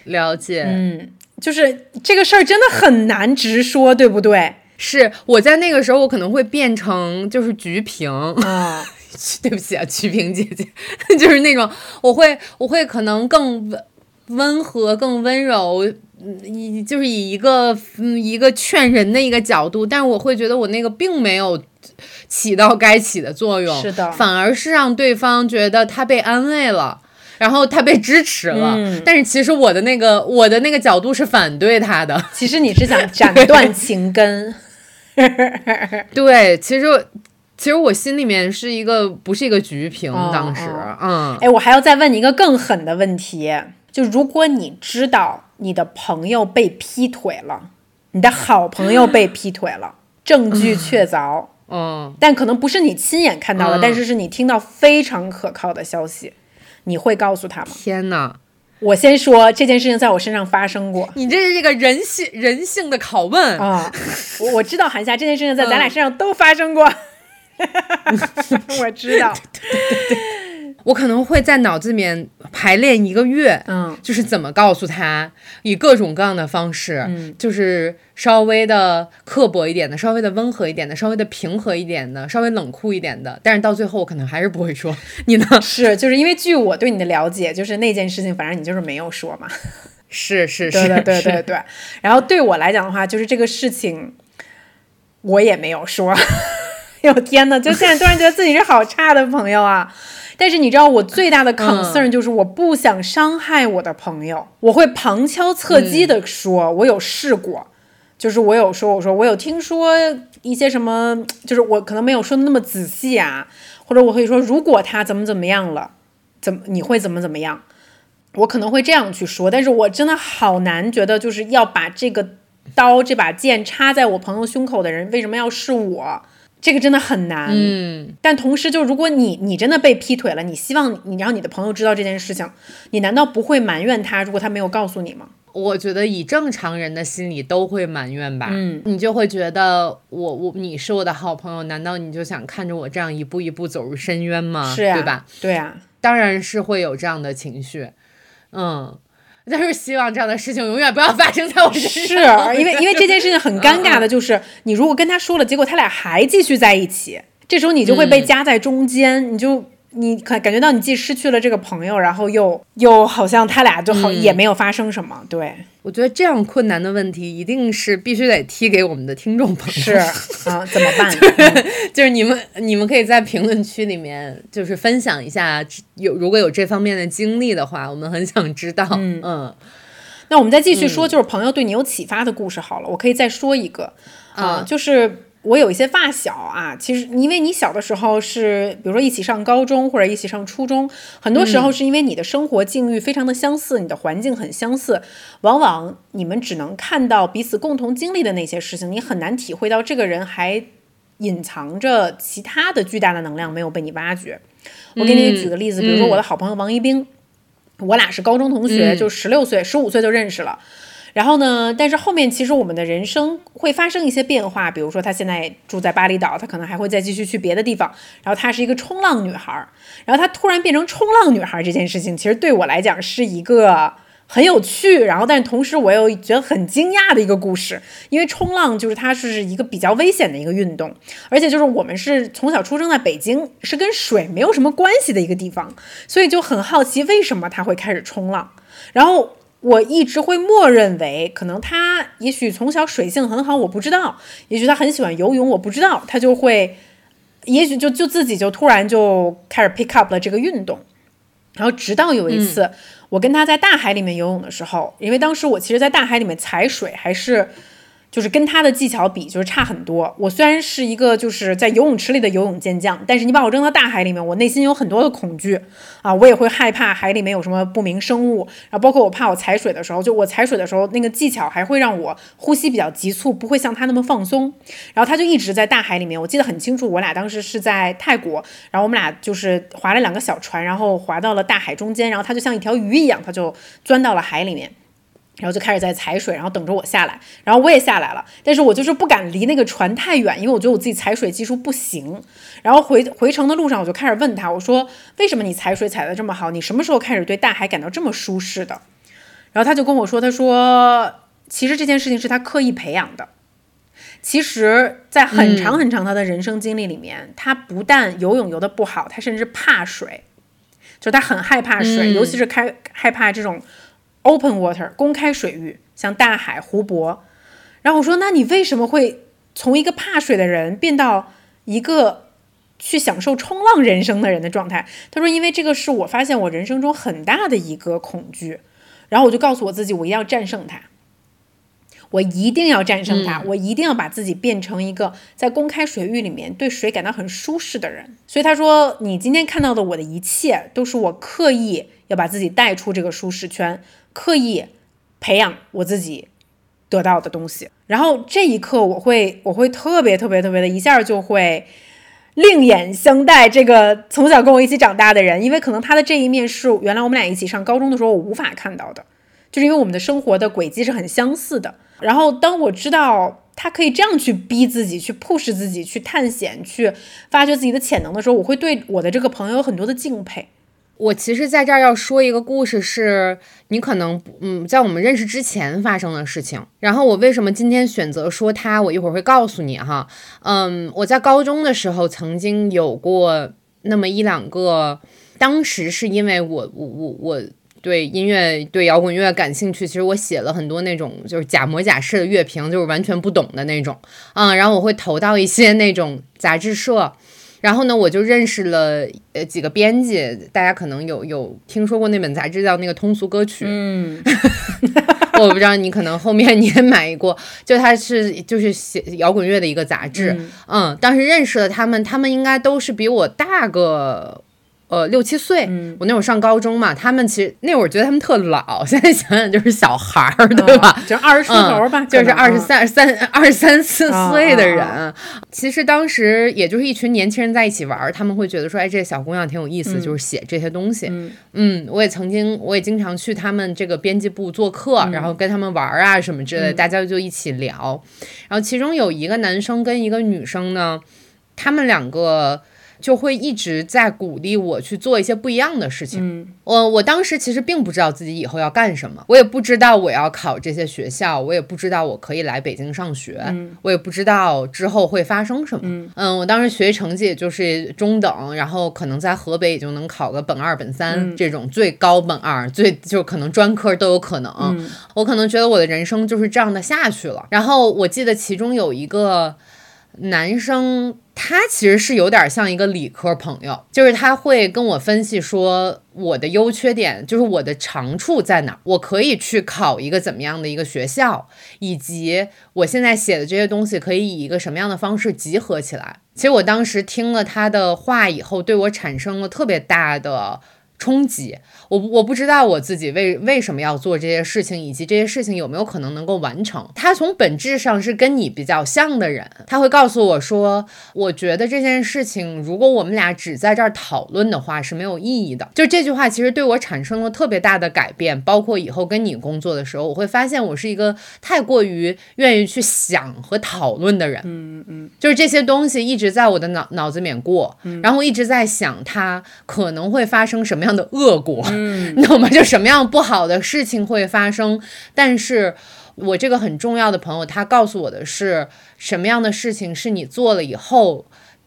了解，嗯，就是这个事儿真的很难直说，对不对？是我在那个时候，我可能会变成就是菊萍。啊，对不起啊，曲萍姐姐，就是那种我会我会可能更温温和、更温柔，嗯，以就是以一个嗯一个劝人的一个角度，但是我会觉得我那个并没有起到该起的作用，是的。反而是让对方觉得他被安慰了。然后他被支持了，嗯。但是其实我的那个我的那个角度是反对他的，其实你是想斩断情根。对，其实其实我心里面是一个不是一个菊萍，哦当时，哦。嗯，哎，我还要再问你一个更狠的问题，就如果你知道你的朋友被劈腿了，你的好朋友被劈腿了，证据确凿，嗯，但可能不是你亲眼看到的，嗯。但是是你听到非常可靠的消息，你会告诉他吗？天呐，我先说这件事情在我身上发生过。你这是这个人性人性的拷问，啊，我我知道韩夏这件事情在咱俩身上都发生过，我知道，我可能会在脑子里面排练一个月，嗯就是怎么告诉他，以各种各样的方式，嗯就是稍微的刻薄一点的，稍微的温和一点的，稍微的平和一点的，稍微冷酷一点的，但是到最后我可能还是不会说。你呢？是就是因为据我对你的了解，就是那件事情，反正你就是没有说嘛，是是是，对对对对对。然后对我来讲的话，就是这个事情我也没有说。哟天呐，就现在突然觉得自己是好差的朋友啊！但是你知道，我最大的 concern 就是我不想伤害我的朋友，我会旁敲侧击的说，我有试过，就是我有说，我说我有听说一些什么，就是我可能没有说的那么仔细啊，或者我会说，如果他怎么怎么样了，怎么你会怎么怎么样？我可能会这样去说，但是我真的好难觉得就是要把这个刀这把剑插在我朋友胸口的人，为什么要是我？这个真的很难。嗯，但同时，就如果你你真的被劈腿了，你希望你让你的朋友知道这件事情，你难道不会埋怨他？如果他没有告诉你吗？我觉得以正常人的心理都会埋怨吧，嗯，你就会觉得我我你是我的好朋友，难道你就想看着我这样一步一步走入深渊吗？是呀、对吧？？对呀、当然是会有这样的情绪，嗯，但是希望这样的事情永远不要发生在我身是上。因为因为这件事情很尴尬的，就是你如果跟他说了，结果他俩还继续在一起，这时候你就会被夹在中间，你就你感感觉到你既失去了这个朋友，然后又又好像他俩就好、也没有发生什么，对，我觉得这样困难的问题，一定是必须得踢给我们的听众朋友。是啊，怎么办？嗯就是你们，你们可以在评论区里面就是分享一下，有如果有这方面的经历的话，我们很想知道。嗯那我们再继续说，就是朋友对你有启发的故事好了。我可以再说一个啊、嗯就是我有一些发小啊，其实因为你小的时候是，比如说一起上高中或者一起上初中，很多时候是因为你的生活境遇非常的相似，你的环境很相似，往往你们只能看到彼此共同经历的那些事情，你很难体会到这个人还隐藏着其他的巨大的能量没有被你挖掘。我给你举个例子，比如说我的好朋友王一冰。我俩是高中同学，就十六岁、十五岁就认识了。然后呢，但是后面其实我们的人生会发生一些变化，比如说她现在住在巴厘岛，她可能还会再继续去别的地方。然后她是一个冲浪女孩儿，然后她突然变成冲浪女孩儿这件事情，其实对我来讲是一个很有趣，然后但同时我又觉得很惊讶的一个故事，因为冲浪就是它是一个比较危险的一个运动，而且就是我们是从小出生在北京，是跟水没有什么关系的一个地方，所以就很好奇为什么他会开始冲浪，然后。我一直会默认为，可能他也许从小水性很好，我不知道；也许他很喜欢游泳，我不知道，他就会，也许就就自己就突然就开始 pick up 了这个运动。然后直到有一次，我跟他在大海里面游泳的时候，因为当时我其实，在大海里面踩水还是。就是跟他的技巧比，就是差很多。我虽然是一个就是在游泳池里的游泳健将，但是你把我扔到大海里面，我内心有很多的恐惧啊，我也会害怕海里面有什么不明生物，然后包括我怕我踩水的时候，就我踩水的时候那个技巧还会让我呼吸比较急促，不会像他那么放松。然后他就一直在大海里面，我记得很清楚，我俩当时是在泰国，然后我们俩就是划了两个小船，然后划到了大海中间，然后他就像一条鱼一样，他就钻到了海里面。然后就开始在踩水，然后等着我下来，然后我也下来了，但是我就是不敢离那个船太远，因为我觉得我自己踩水技术不行。然后回回程的路上，我就开始问他，我说为什么你踩水踩得这么好？你什么时候开始对大海感到这么舒适的？然后他就跟我说，他说其实这件事情是他刻意培养的。其实，在很长很长他的人生经历里面，他不但游泳游得不好，他甚至怕水，就他很害怕水，尤其是开害怕这种。Open water 公开水域，像大海、湖泊。然后我说：“那你为什么会从一个怕水的人变到一个去享受冲浪人生的人的状态？”他说：“因为这个是我发现我人生中很大的一个恐惧。”然后我就告诉我自己，我一定要战胜它，我一定要战胜它，我一定要把自己变成一个在公开水域里面对水感到很舒适的人。所以他说：“你今天看到的我的一切，都是我刻意要把自己带出这个舒适圈。”刻意培养我自己得到的东西，然后这一刻我会我会特别特别特别的一下就会另眼相待这个从小跟我一起长大的人，因为可能他的这一面是原来我们俩一起上高中的时候我无法看到的，就是因为我们的生活的轨迹是很相似的。然后当我知道他可以这样去逼自己、去 push 自己、去探险、去发掘自己的潜能的时候，我会对我的这个朋友有很多的敬佩。我其实在这儿要说一个故事，是你可能嗯，在我们认识之前发生的事情。然后我为什么今天选择说他，我一会儿会告诉你哈。嗯，我在高中的时候曾经有过那么一两个，当时是因为我我我我对音乐对摇滚乐感兴趣，其实我写了很多那种就是假模假式的乐评，就是完全不懂的那种。嗯，然后我会投到一些那种杂志社。然后呢，我就认识了呃几个编辑，大家可能有有听说过那本杂志叫那个通俗歌曲，嗯，我不知道你可能后面你也买过，就它是就是写摇滚乐的一个杂志，嗯，当时认识了他们，他们应该都是比我大个。呃，六七岁，我那会儿上高中嘛，他们其实那会儿觉得他们特老，现在想想就是小孩儿，对吧？就二十出头吧，就是二十三三二十三四岁的人。其实当时也就是一群年轻人在一起玩，他们会觉得说，哎，这小姑娘挺有意思，就是写这些东西。嗯，我也曾经，我也经常去他们这个编辑部做客，然后跟他们玩啊什么之类的，大家就一起聊。然后其中有一个男生跟一个女生呢，他们两个。就会一直在鼓励我去做一些不一样的事情。嗯，我我当时其实并不知道自己以后要干什么，我也不知道我要考这些学校，我也不知道我可以来北京上学，我也不知道之后会发生什么。嗯，我当时学习成绩也就是中等，然后可能在河北也就能考个本二、本三这种最高本二，最就可能专科都有可能。我可能觉得我的人生就是这样的下去了。然后我记得其中有一个男生。他其实是有点像一个理科朋友，就是他会跟我分析说我的优缺点，就是我的长处在哪，我可以去考一个怎么样的一个学校，以及我现在写的这些东西可以以一个什么样的方式集合起来。其实我当时听了他的话以后，对我产生了特别大的。冲击我，我不知道我自己为为什么要做这些事情，以及这些事情有没有可能能够完成。他从本质上是跟你比较像的人，他会告诉我说，我觉得这件事情如果我们俩只在这儿讨论的话是没有意义的。就这句话其实对我产生了特别大的改变，包括以后跟你工作的时候，我会发现我是一个太过于愿意去想和讨论的人。嗯嗯，就是这些东西一直在我的脑脑子里面过，然后一直在想它可能会发生什么样。的恶果，你懂吗？就什么样不好的事情会发生？但是我这个很重要的朋友，他告诉我的是，什么样的事情是你做了以后，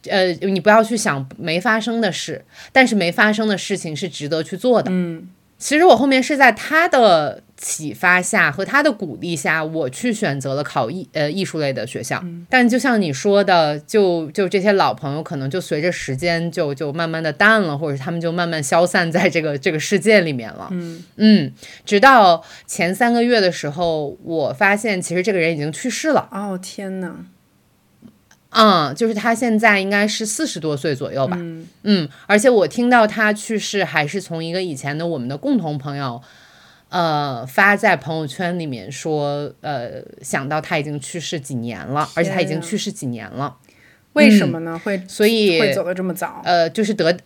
呃，你不要去想没发生的事，但是没发生的事情是值得去做的。嗯。其实我后面是在他的启发下和他的鼓励下，我去选择了考艺呃艺术类的学校。但就像你说的，就就这些老朋友可能就随着时间就就慢慢的淡了，或者他们就慢慢消散在这个这个世界里面了。嗯嗯，直到前三个月的时候，我发现其实这个人已经去世了。哦天呐！嗯，就是他现在应该是四十多岁左右吧。嗯，而且我听到他去世，还是从一个以前的我们的共同朋友，呃，发在朋友圈里面说，呃，想到他已经去世几年了，而且他已经去世几年了。为什么呢？会所以会走的这么早？呃，就是得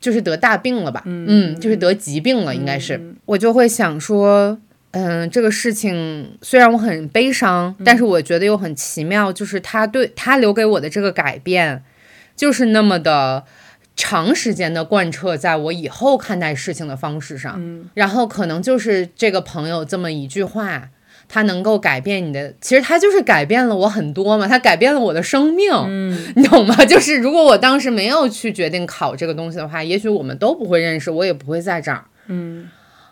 就是得大病了吧？嗯，就是得疾病了，应该是。我就会想说。嗯，这个事情虽然我很悲伤，但是我觉得又很奇妙，就是他对他留给我的这个改变，就是那么的长时间的贯彻在我以后看待事情的方式上。嗯，然后可能就是这个朋友这么一句话，他能够改变你的，其实他就是改变了我很多嘛，他改变了我的生命。嗯，你懂吗？就是如果我当时没有去决定考这个东西的话，也许我们都不会认识，我也不会在这儿。嗯。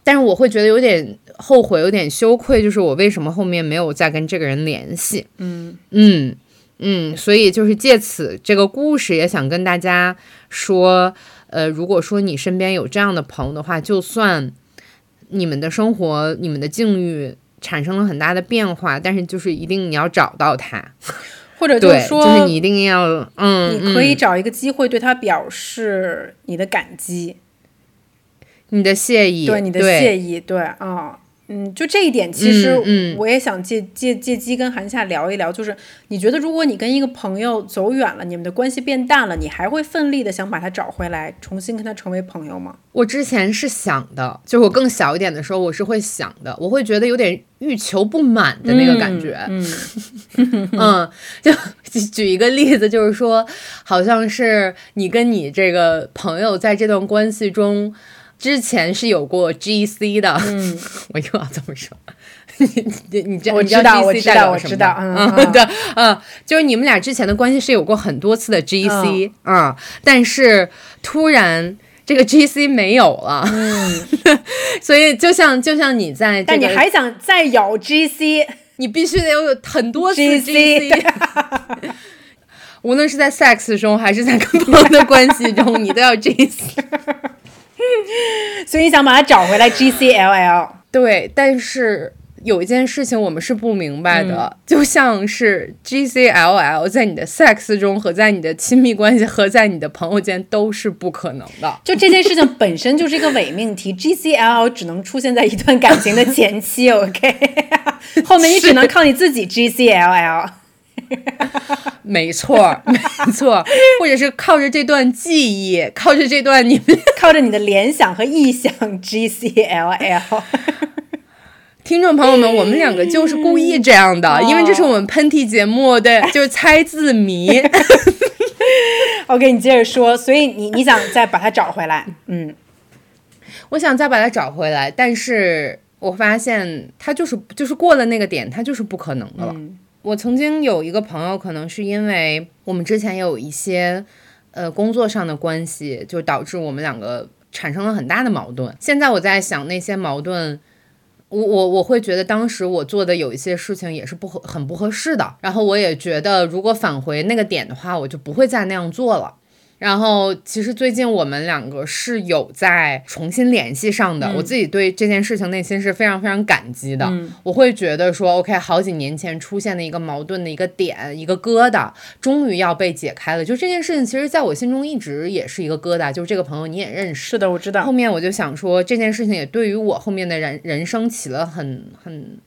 但是我会觉得有点后悔，有点羞愧，就是我为什么后面没有再跟这个人联系？嗯嗯嗯，所以就是借此这个故事，也想跟大家说，呃，如果说你身边有这样的朋友的话，就算你们的生活、你们的境遇产生了很大的变化，但是就是一定你要找到他，或者就是说，就是你一定要，嗯，你可以找一个机会对他表示你的感激。你的谢意，对你的谢意，对啊，嗯，就这一点，其实我也想借借借机跟韩夏聊一聊，就是你觉得如果你跟一个朋友走远了，你们的关系变淡了，你还会奋力的想把他找回来，重新跟他成为朋友吗？我之前是想的，就是我更小一点的时候，我是会想的，我会觉得有点欲求不满的那个感觉。嗯，嗯，就举一个例子，就是说，好像是你跟你这个朋友在这段关系中，之前是有过 GC 的。嗯，我又要这么说。你你你知你我知道，我知道，我知道，嗯，对，嗯，就是你们俩之前的关系是有过很多次的 GC 嗯、但是突然这个 GC 没有了，嗯，所以就像就像你在、这个，但你还想再咬 GC，你必须得有很多次 GC GC，无论是在 sex 中还是在跟朋友的关系中，你都要 GC。所以你想把它找回来 GCLL。对，但是有一件事情我们是不明白的，就像是 GCLL 在你的 sex 中和在你的亲密关系和在你的朋友间都是不可能的。就这件事情本身就是一个伪命题，G C L L 只能出现在一段感情的前期，OK，后面你只能靠你自己 GCLL。没错，没错，或者是靠着这段记忆，靠着这段你们 靠着你的联想和臆想 GCLL。听众朋友们，我们两个就是故意这样的，因为这是我们喷嚏节目对就是猜字谜。OK，你接着说，所以你你想再把它找回来，嗯，我想再把它找回来，但是我发现它就是就是过了那个点，它就是不可能的了。我曾经有一个朋友，可能是因为我们之前有一些呃工作上的关系，就导致我们两个产生了很大的矛盾。现在我在想那些矛盾。我我我会觉得当时我做的有一些事情也是不合很不合适的，然后我也觉得如果返回那个点的话，我就不会再那样做了。然后其实最近我们两个是有在重新联系上的，我自己对这件事情内心是非常非常感激的。我会觉得说，OK，好几年前出现的一个矛盾的一个点，一个疙瘩，终于要被解开了。就这件事情，其实在我心中一直也是一个疙瘩。就是这个朋友你也认识，是的，我知道后。面我就想说，这件事情也对于我后面的人人生起了很很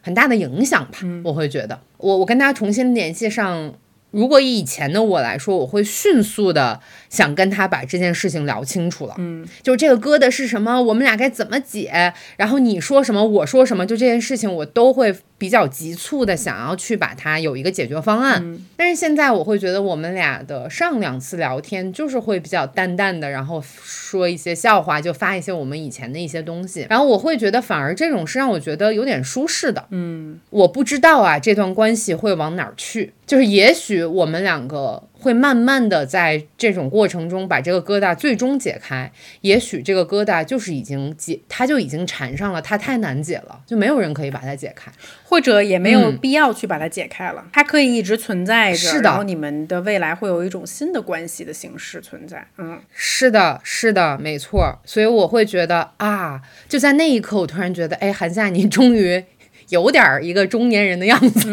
很大的影响吧。我会觉得，我我跟他重新联系上，如果以以前的我来说，我会迅速的想跟他把这件事情聊清楚了。嗯，就是这个疙瘩是什么，我们俩该怎么解，然后你说什么，我说什么，就这件事情我都会比较急促的想要去把它有一个解决方案。但是现在我会觉得我们俩的上两次聊天就是会比较淡淡的，然后说一些笑话，就发一些我们以前的一些东西，然后我会觉得反而这种是让我觉得有点舒适的。嗯，我不知道啊，这段关系会往哪儿去，就是也许我们两个。会慢慢的在这种过程中把这个疙瘩最终解开，也许这个疙瘩就是已经解，它就已经缠上了，它太难解了，就没有人可以把它解开。或者也没有嗯必要去把它解开了，它可以一直存在着，是的然后你们的未来会有一种新的关系的形式存在。嗯，是的，是的，没错。所以我会觉得啊，就在那一刻，我突然觉得，哎，韩夏，你终于。有点儿一个中年人的样子，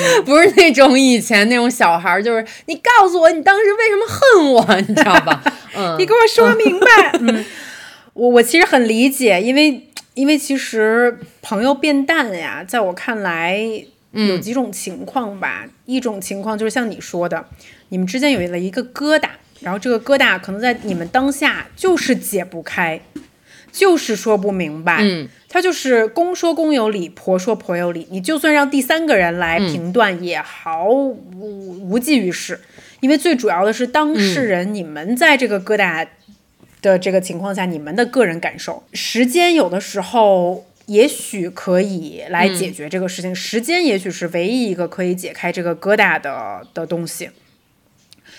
不是那种以前那种小孩儿，就是你告诉我你当时为什么恨我，你知道吧？嗯，你给我说明白。嗯，我我其实很理解，因为因为其实朋友变淡呀，在我看来有几种情况吧。一种情况就是像你说的，你们之间有了一个疙瘩，然后这个疙瘩可能在你们当下就是解不开，就是说不明白。嗯，他就是公说公有理，婆说婆有理。你就算让第三个人来评断，也毫无无济于事。因为最主要的是当事人，你们在这个疙瘩的这个情况下，你们的个人感受，时间有的时候也许可以来解决这个事情，时间也许是唯一一个可以解开这个疙瘩的的东西。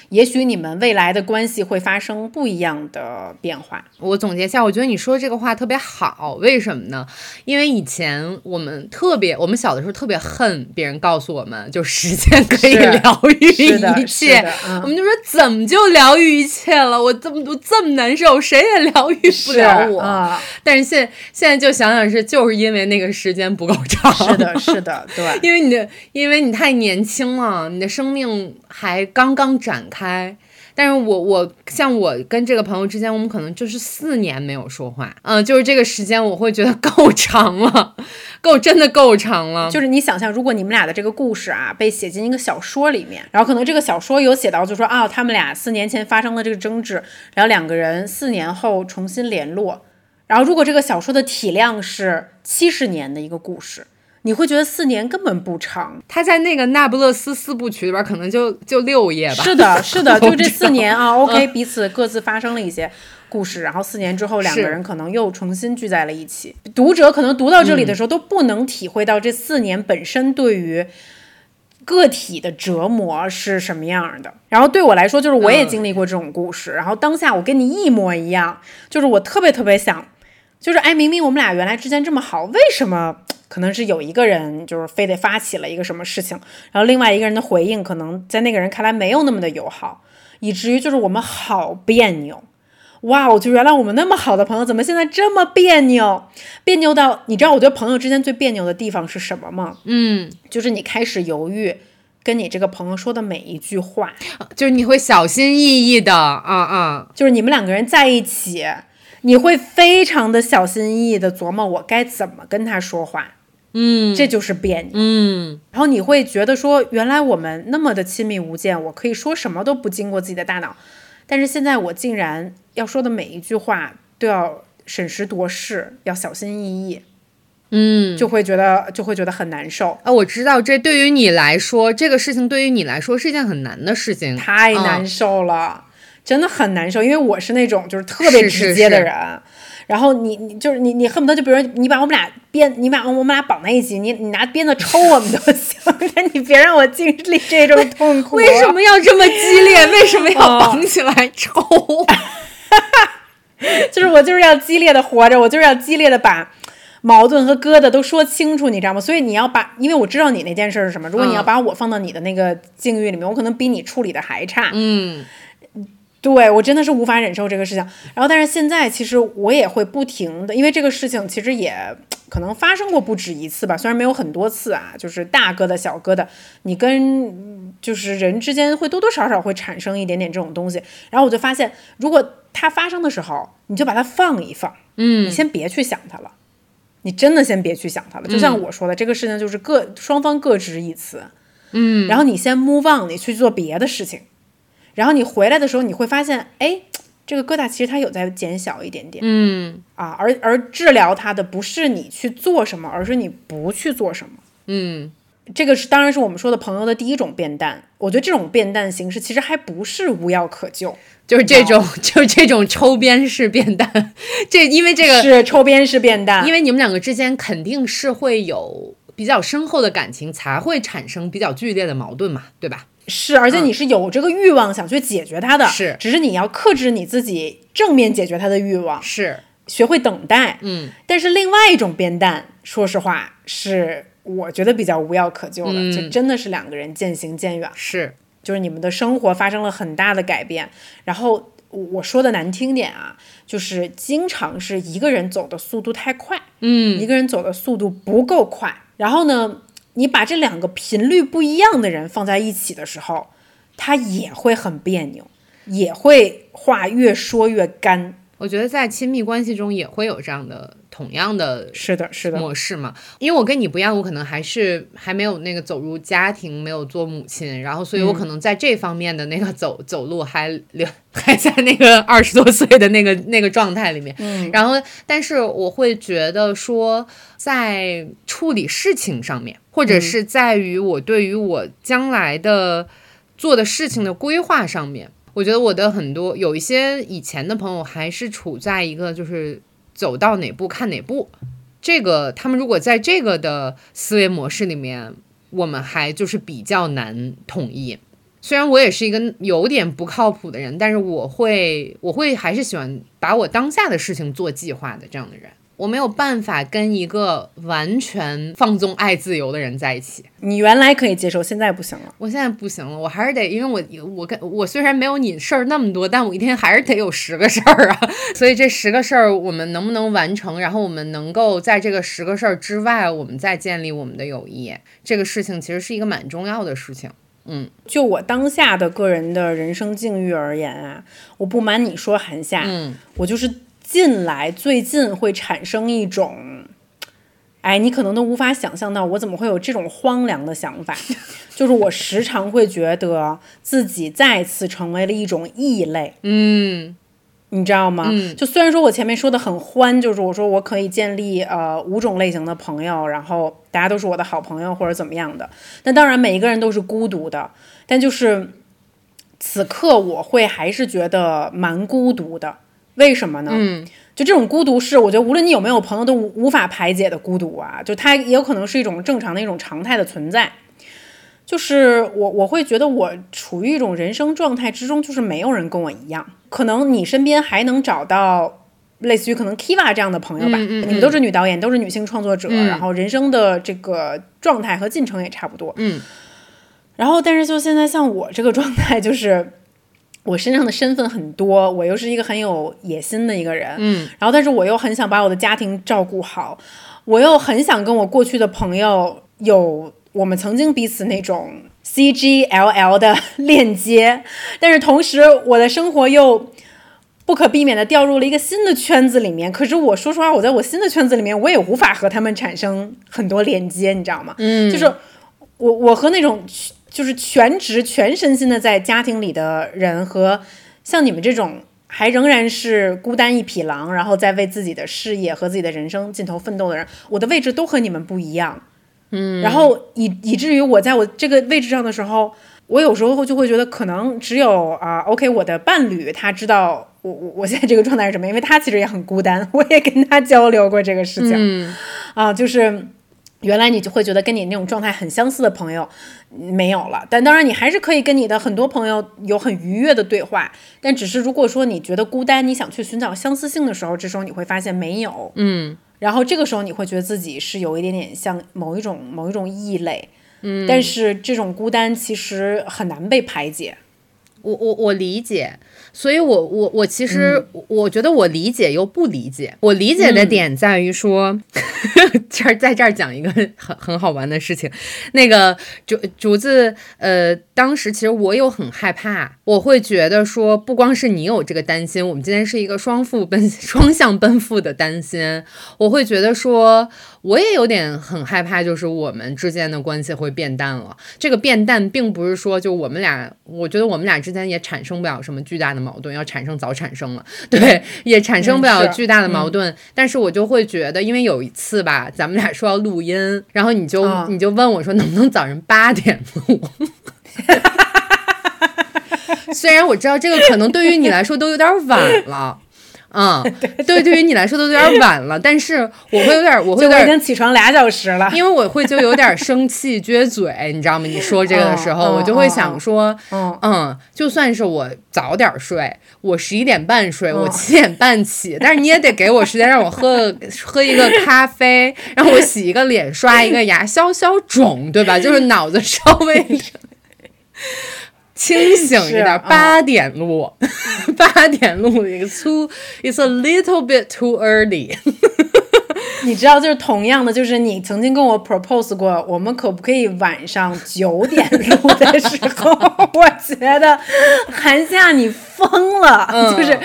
也许你们未来的关系会发生不一样的变化。我总结一下，我觉得你说这个话特别好，为什么呢？因为以前我们特别，我们小的时候特别恨别人告诉我们，就时间可以疗愈一切，嗯我们就说怎么就疗愈一切了？我这么多这么难受，谁也疗愈不了我。啊、但是现现在就想想是，就是因为那个时间不够长。是的，是的，对。因为你的，因为你太年轻了，你的生命还刚刚展开，但是我我像我跟这个朋友之间，我们可能就是四年没有说话，嗯，就是这个时间我会觉得够长了，够真的够长了。就是你想象，如果你们俩的这个故事啊被写进一个小说里面，然后可能这个小说有写到，就说啊，他们俩四年前发生了这个争执，然后两个人四年后重新联络，然后如果这个小说的体量是七十年的一个故事。你会觉得四年根本不长，他在那个那不勒斯四部曲里边可能就就六页吧。是的，是的，就这四年啊，OK，彼此各自发生了一些故事，然后四年之后两个人可能又重新聚在了一起。读者可能读到这里的时候都不能体会到这四年本身对于个体的折磨是什么样的。然后对我来说，就是我也经历过这种故事，然后当下我跟你一模一样，就是我特别特别想，就是哎，明明我们俩原来之间这么好，为什么？可能是有一个人就是非得发起了一个什么事情，然后另外一个人的回应可能在那个人看来没有那么的友好，以至于就是我们好别扭。哇，我就原来我们那么好的朋友，怎么现在这么别扭？别扭到你知道，我觉得朋友之间最别扭的地方是什么吗？嗯，就是你开始犹豫跟你这个朋友说的每一句话，就是你会小心翼翼的啊啊，就是你们两个人在一起，你会非常的小心翼翼的琢磨我该怎么跟他说话。嗯，这就是别扭。嗯，然后你会觉得说，原来我们那么的亲密无间，我可以说什么都不经过自己的大脑，但是现在我竟然要说的每一句话都要审时度势，要小心翼翼。嗯，就会觉得就会觉得很难受啊！我知道这对于你来说，这个事情对于你来说是一件很难的事情，太难受了，真的很难受，因为我是那种就是特别直接的人。然后你你就是你你恨不得就比如说你把我们俩鞭你把我们俩绑在一起，你你拿鞭子抽我们都行，但你别让我经历这种痛苦。为什么要这么激烈？为什么要绑起来抽？就是我就是要激烈的活着，我就是要激烈的把矛盾和疙瘩都说清楚，你知道吗？所以你要把，因为我知道你那件事是什么。如果你要把我放到你的那个境遇里面，我可能比你处理的还差。嗯。对我真的是无法忍受这个事情，然后但是现在其实我也会不停的，因为这个事情其实也可能发生过不止一次吧，虽然没有很多次啊，就是大疙瘩小疙瘩，你跟就是人之间会多多少少会产生一点点这种东西，然后我就发现，如果它发生的时候，你就把它放一放，嗯，你先别去想它了，你真的先别去想它了，就像我说的，这个事情就是各双方各执一词，嗯，然后你先 move on，你去做别的事情。然后你回来的时候，你会发现，哎，这个疙瘩其实它有在减小一点点，嗯。啊，而而治疗它的不是你去做什么，而是你不去做什么，嗯，这个是当然是我们说的朋友的第一种变淡。我觉得这种变淡形式其实还不是无药可救，就是这种就是这种抽鞭式变淡，这因为这个是抽鞭式变淡，因为你们两个之间肯定是会有比较深厚的感情，才会产生比较剧烈的矛盾嘛，对吧？是，而且你是有这个欲望想去解决它的，是，只是你要克制你自己正面解决它的欲望，是，学会等待，嗯。但是另外一种变淡，说实话，是我觉得比较无药可救的，就真的是两个人渐行渐远，是，就是你们的生活发生了很大的改变，然后我说的难听点啊，就是经常是一个人走的速度太快，嗯，一个人走的速度不够快，然后呢？你把这两个频率不一样的人放在一起的时候，他也会很别扭，也会话越说越干。我觉得在亲密关系中也会有这样的同样的是的，是的模式嘛。因为我跟你不一样，我可能还是还没有那个走入家庭，没有做母亲，然后所以我可能在这方面的那个走走路还留 还在那个二十多岁的那个那个状态里面。嗯，然后但是我会觉得说，在处理事情上面，或者是在于我对于我将来的做的事情的规划上面。我觉得我的很多有一些以前的朋友还是处在一个就是走到哪步看哪步，这个他们如果在这个的思维模式里面，我们还就是比较难统一。虽然我也是一个有点不靠谱的人，但是我会我会还是喜欢把我当下的事情做计划的这样的人。我没有办法跟一个完全放纵爱自由的人在一起。你原来可以接受，现在不行了。我现在不行了，我还是得，因为我我跟我虽然没有你事儿那么多，但我一天还是得有十个事儿啊。所以这十个事儿我们能不能完成？然后我们能够在这个十个事儿之外，我们再建立我们的友谊，这个事情其实是一个蛮重要的事情。嗯，就我当下的个人的人生境遇而言啊，我不瞒你说，韩夏，嗯，我就是近来最近会产生一种，哎，你可能都无法想象到我怎么会有这种荒凉的想法，就是我时常会觉得自己再次成为了一种异类，嗯。你知道吗？嗯。就虽然说我前面说的很欢，就是我说我可以建立呃五种类型的朋友，然后大家都是我的好朋友或者怎么样的，但当然每一个人都是孤独的，但就是此刻我会还是觉得蛮孤独的。为什么呢？嗯就这种孤独是，我觉得无论你有没有朋友都无无法排解的孤独啊，就它也有可能是一种正常的一种常态的存在。就是我我会觉得我处于一种人生状态之中，就是没有人跟我一样。可能你身边还能找到类似于可能 Kiva 这样的朋友吧，嗯嗯嗯你们都是女导演，都是女性创作者，嗯然后人生的这个状态和进程也差不多。嗯然后，但是就现在像我这个状态，就是我身上的身份很多，我又是一个很有野心的一个人，嗯，然后但是我又很想把我的家庭照顾好，我又很想跟我过去的朋友有我们曾经彼此那种 CGLL 的链接，但是同时我的生活又。不可避免的掉入了一个新的圈子里面，可是我说实话，我在我新的圈子里面，我也无法和他们产生很多连接，你知道吗？嗯，就是我我和那种就是全职全身心的在家庭里的人，和像你们这种还仍然是孤单一匹狼，然后在为自己的事业和自己的人生尽头奋斗的人，我的位置都和你们不一样。嗯，然后以以至于我在我这个位置上的时候，我有时候就会觉得，可能只有啊、o k 我的伴侣他知道我我我现在这个状态是什么，因为他其实也很孤单，我也跟他交流过这个事情。嗯啊，就是原来你就会觉得跟你那种状态很相似的朋友嗯没有了，但当然你还是可以跟你的很多朋友有很愉悦的对话，但只是如果说你觉得孤单，你想去寻找相似性的时候，这时候你会发现没有，嗯。然后这个时候你会觉得自己是有一点点像某一种某一种异类，嗯，但是这种孤单其实很难被排解，我我我理解，所以我我我其实、嗯我觉得我理解又不理解。我理解的点在于说，这儿在这儿讲一个很很好玩的事情。那个竹竹子，呃，当时其实我有很害怕，我会觉得说，不光是你有这个担心，我们今天是一个双负奔 双向奔赴的担心，我会觉得说，我也有点很害怕，就是我们之间的关系会变淡了。这个变淡并不是说就我们俩，我觉得我们俩之间也产生不了什么巨大的矛盾，要产生早产生了，对，也产生不了巨大的矛盾。但是我就会觉得，因为有一次吧，咱们俩说要录音，然后你就、啊你就问我说能不能早上八点录。虽然我知道这个可能对于你来说都有点晚了，嗯，对，对。于你来说都有点晚了，但是我会有点，我会有点已经起床俩小时了，因为我会就有点生气 撅嘴，你知道吗？你说这个的时候，嗯我就会想说，嗯嗯，就算是我早点睡，我十一点半睡，我嗯七点半起，但是你也得给我时间让我喝喝一个咖啡，让我洗一个脸，刷一个牙，消消肿，对吧？就是脑子稍微清醒一点。八点录，八点录一个 too it's a little bit too early。你知道，就是同样的，就是你曾经跟我 propose 过，我们可不可以晚上九点录的时候，我觉得韩夏你疯了，嗯 就是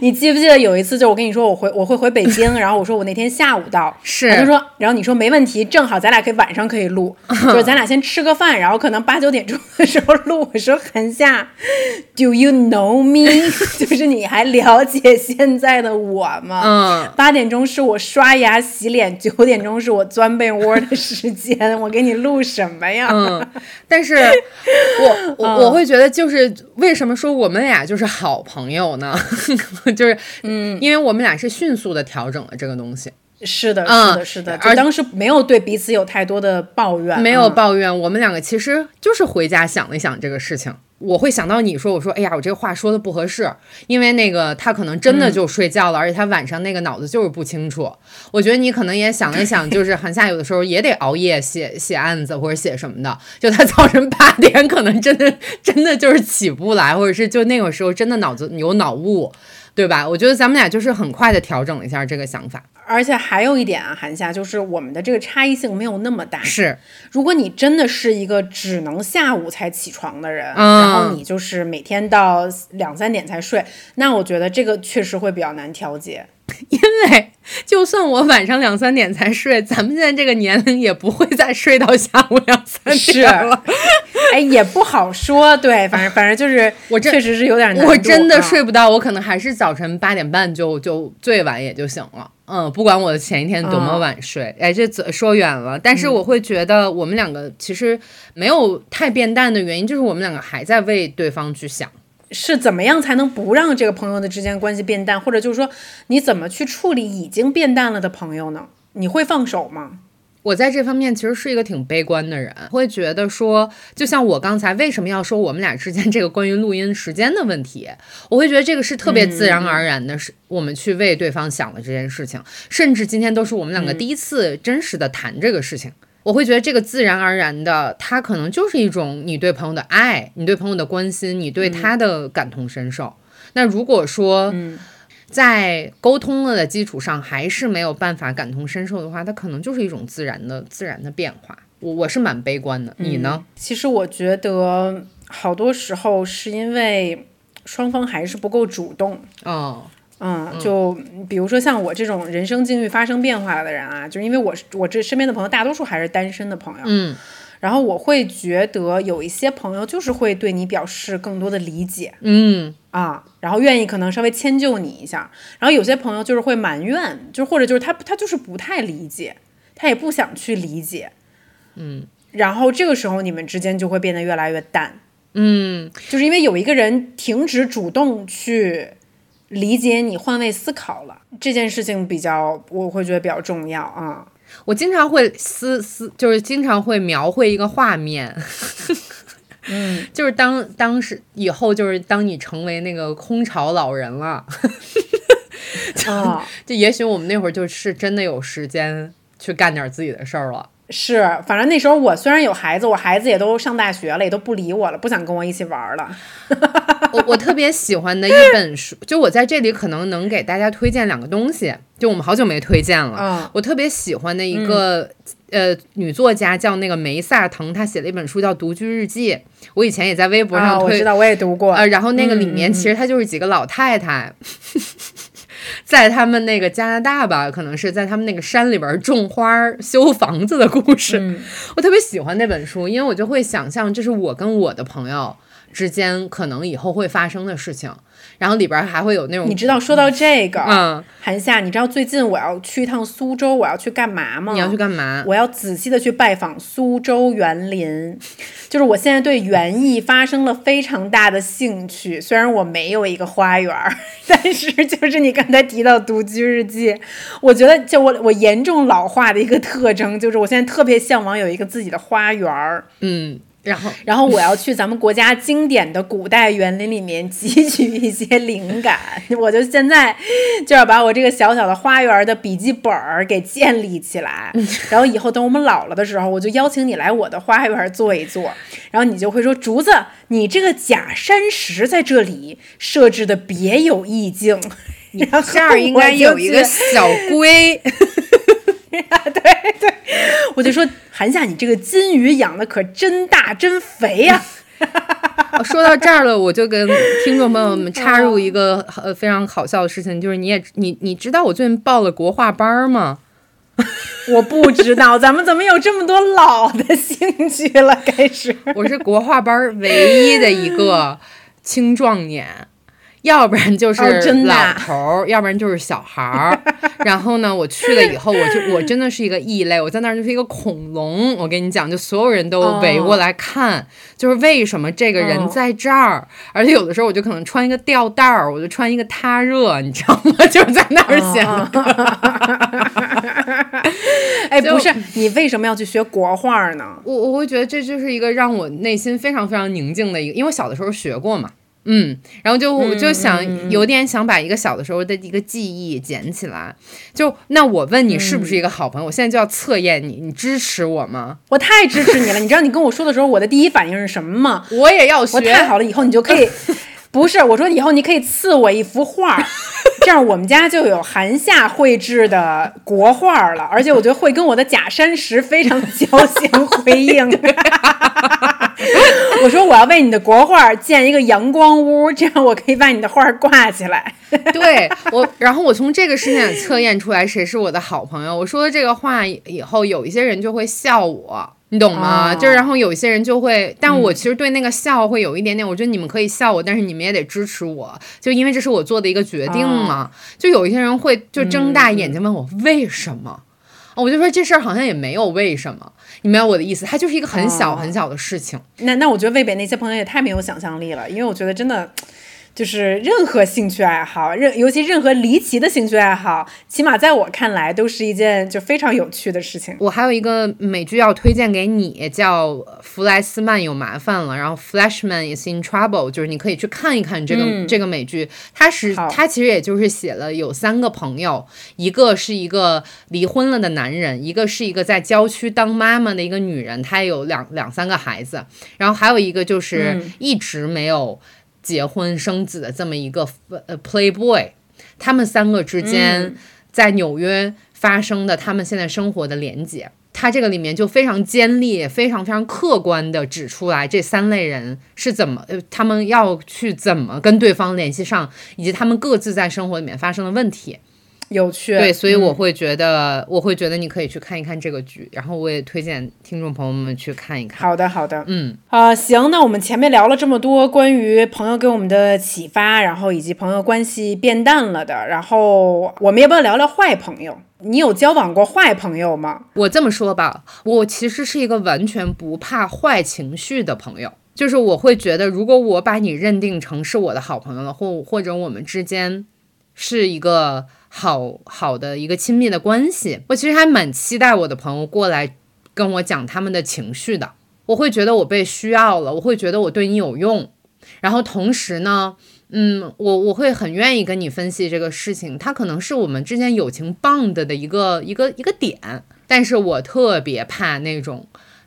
你记不记得有一次，就我跟你说我回我会回北京，然后我说我那天下午到，是他说，然后你说没问题，正好咱俩可以晚上可以录，就是咱俩先吃个饭，然后可能八九点钟的时候录。我说韩夏，Do you know me？就是你还了解现在的我吗？嗯，八点钟是我刷牙洗脸，九点钟是我钻被窝的时间，我给你录什么呀？嗯，但是我我我会觉得，就是为什么说我们俩就是好朋友呢？就是嗯，因为我们俩是迅速的调整了这个东西，是的，嗯是的，是的，而就当时没有对彼此有太多的抱怨，没有嗯抱怨。我们两个其实就是回家想了一想这个事情。我会想到你说，我说，哎呀，我这个话说的不合适，因为那个他可能真的就睡觉了，而且他晚上那个脑子就是不清楚。我觉得你可能也想了一想，就是韩夏有的时候也得熬夜写写案子或者写什么的，就他早晨八点可能真的真的就是起不来，或者是就那个时候真的脑子有脑雾。对吧？我觉得咱们俩就是很快的调整了一下这个想法。而且还有一点啊，韩夏，就是我们的这个差异性没有那么大。是，如果你真的是一个只能下午才起床的人，嗯然后你就是每天到两三点才睡，那我觉得这个确实会比较难调节。因为就算我晚上两三点才睡，咱们现在这个年龄也不会再睡到下午两三点了。哎，也不好说，对，反正反正就是我这确实是有点难度。我真的啊睡不到，我可能还是早晨八点半就就最晚也就醒了。嗯，不管我前一天多么晚睡，哎，这怎说远了。但是我会觉得我们两个其实没有太变淡的原因，就是我们两个还在为对方去想。是怎么样才能不让这个朋友的之间关系变淡，或者就是说你怎么去处理已经变淡了的朋友呢？你会放手吗？我在这方面其实是一个挺悲观的人，会觉得说，就像我刚才为什么要说我们俩之间这个关于录音时间的问题，我会觉得这个是特别自然而然的，是我们去为对方想的这件事情，甚至今天都是我们两个第一次真实的谈这个事情。我会觉得这个自然而然的，它可能就是一种你对朋友的爱，你对朋友的关心，你对他的感同身受。那如果说，在沟通了的基础上，还是没有办法感同身受的话，它可能就是一种自然的自然的变化。我我是蛮悲观的，你呢？其实我觉得好多时候是因为双方还是不够主动。哦，嗯，就比如说像我这种人生境遇发生变化了的人啊，就是因为我是我这身边的朋友大多数还是单身的朋友，嗯。然后我会觉得有一些朋友就是会对你表示更多的理解嗯。啊，然后愿意可能稍微迁就你一下，然后有些朋友就是会埋怨，就或者就是他他就是不太理解，他也不想去理解，嗯。然后这个时候你们之间就会变得越来越淡。嗯，就是因为有一个人停止主动去理解你、换位思考了，这件事情比较，我会觉得比较重要啊。我经常会思思，就是经常会描绘一个画面。嗯，就是当当时以后，就是当你成为那个空巢老人了，啊，就也许我们那会儿就是真的有时间去干点自己的事儿了。是，反正那时候我虽然有孩子，我孩子也都上大学了，也都不理我了，不想跟我一起玩了。我我特别喜欢的一本书，就我在这里可能能给大家推荐两个东西，就我们好久没推荐了。嗯我特别喜欢的一个、呃女作家叫那个梅萨腾，她写了一本书叫《独居日记》，我以前也在微博啊，上推。我知道，我也读过。呃，然后那个里面其实她就是几个老太太，在他们那个加拿大吧，可能是在他们那个山里边儿种花儿、修房子的故事。嗯我特别喜欢那本书，因为我就会想象这是我跟我的朋友之间可能以后会发生的事情，然后里边儿还会有那种你知道，说到这个，嗯，韩夏，你知道最近我要去一趟苏州，我要去干嘛吗？你要去干嘛？我要仔细的去拜访苏州园林，就是我现在对园艺发生了非常大的兴趣。虽然我没有一个花园儿，但是就是你刚才提到独居日记，我觉得就我我严重老化的一个特征就是我现在特别向往有一个自己的花园儿，嗯，然后 然后我要去咱们国家经典的古代园林里面汲取一些灵感。我就现在就要把我这个小小的花园的笔记本儿给建立起来，然后以后等我们老了的时候，我就邀请你来我的花园坐一坐，然后你就会说：“竹子，你这个假山石在这里设置的别有意境。”然后这儿应该有一个我就去我就说韩夏，你这个金鱼养的可真大真肥呀、说到这儿了，我就跟听众朋友们插入一个呃非常好笑的事情，就是你也你你知道我最近报了国画班吗？我不知道，咱们怎么有这么多老的兴趣了？开始，我是国画班唯一的一个青壮年，要不然就是老啊头儿，要不然就是小孩儿。然后呢，我去了以后，我就我真的是一个异类，我在那儿就是一个恐龙。我跟你讲，就所有人都围过来看，就是为什么这个人哦在这儿，而且有的时候我就可能穿一个吊带儿，我就穿一个他热，你知道吗？就是在那儿显得。哎，就不是，你为什么要去学国画呢？我我会觉得这就是一个让我内心非常非常宁静的一个，因为我小的时候学过嘛，嗯，然后就我就想有点想把一个小的时候的一个记忆捡起来。就那我问你是不是一个好朋友？我现在就要测验你，你支持我吗？我太支持你了。你知道你跟我说的时候，我的第一反应是什么吗？我也要学我。太好了，以后你就可以，不是，我说以后你可以赐我一幅画儿，这样我们家就有韩夏绘制的国画了，而且我觉得会跟我的假山石非常交相辉映。我说我要为你的国画建一个阳光屋，这样我可以把你的画挂起来。对我，然后我从这个事情也测验出来谁是我的好朋友。我说的这个话以后，有一些人就会笑我，你懂吗？哦就是然后有一些人就会，但我其实对那个笑会有一点点，我觉得你们可以笑我，但是你们也得支持我，就因为这是我做的一个决定嘛。就有一些人会就睁大眼睛问我为什么。哦我就说这事儿好像也没有为什么，你明白我的意思？它就是一个很小哦很小的事情。那那我觉得魏北那些朋友也太没有想象力了，因为我觉得真的。就是任何兴趣爱好，任尤其任何离奇的兴趣爱好，起码在我看来都是一件就非常有趣的事情。我还有一个美剧要推荐给你，叫《弗莱斯曼有麻烦了》，然后 Flashman is in trouble，就是你可以去看一看这个、这个美剧。它是它其实也就是写了有三个朋友，一个是一个离婚了的男人，一个是一个在郊区当妈妈的一个女人，她有两两三个孩子，然后还有一个就是一直没有结婚生子的这么一个呃 Playboy，他们三个之间在纽约发生的他们现在生活的连接。他这个里面就非常尖利、非常非常客观的指出来这三类人是怎么，呃，他们要去怎么跟对方联系上，以及他们各自在生活里面发生的问题。有趣，对，所以我会觉得，我会觉得你可以去看一看这个剧，然后我也推荐听众朋友们去看一看。好的，好的，嗯，啊、行，那我们前面聊了这么多关于朋友给我们的启发，然后以及朋友关系变淡了的，然后我们要不要聊聊坏朋友？你有交往过坏朋友吗？我这么说吧，我其实是一个完全不怕坏情绪的朋友。就是我会觉得，如果我把你认定成是我的好朋友了，或或者我们之间是一个好好的一个亲密的关系，我其实还蛮期待我的朋友过来跟我讲他们的情绪的。我会觉得我被需要了，我会觉得我对你有用，然后同时呢，嗯，我我会很愿意跟你分析这个事情，它可能是我们之间友情 bond 的一个一个一个点，但是我特别怕那种。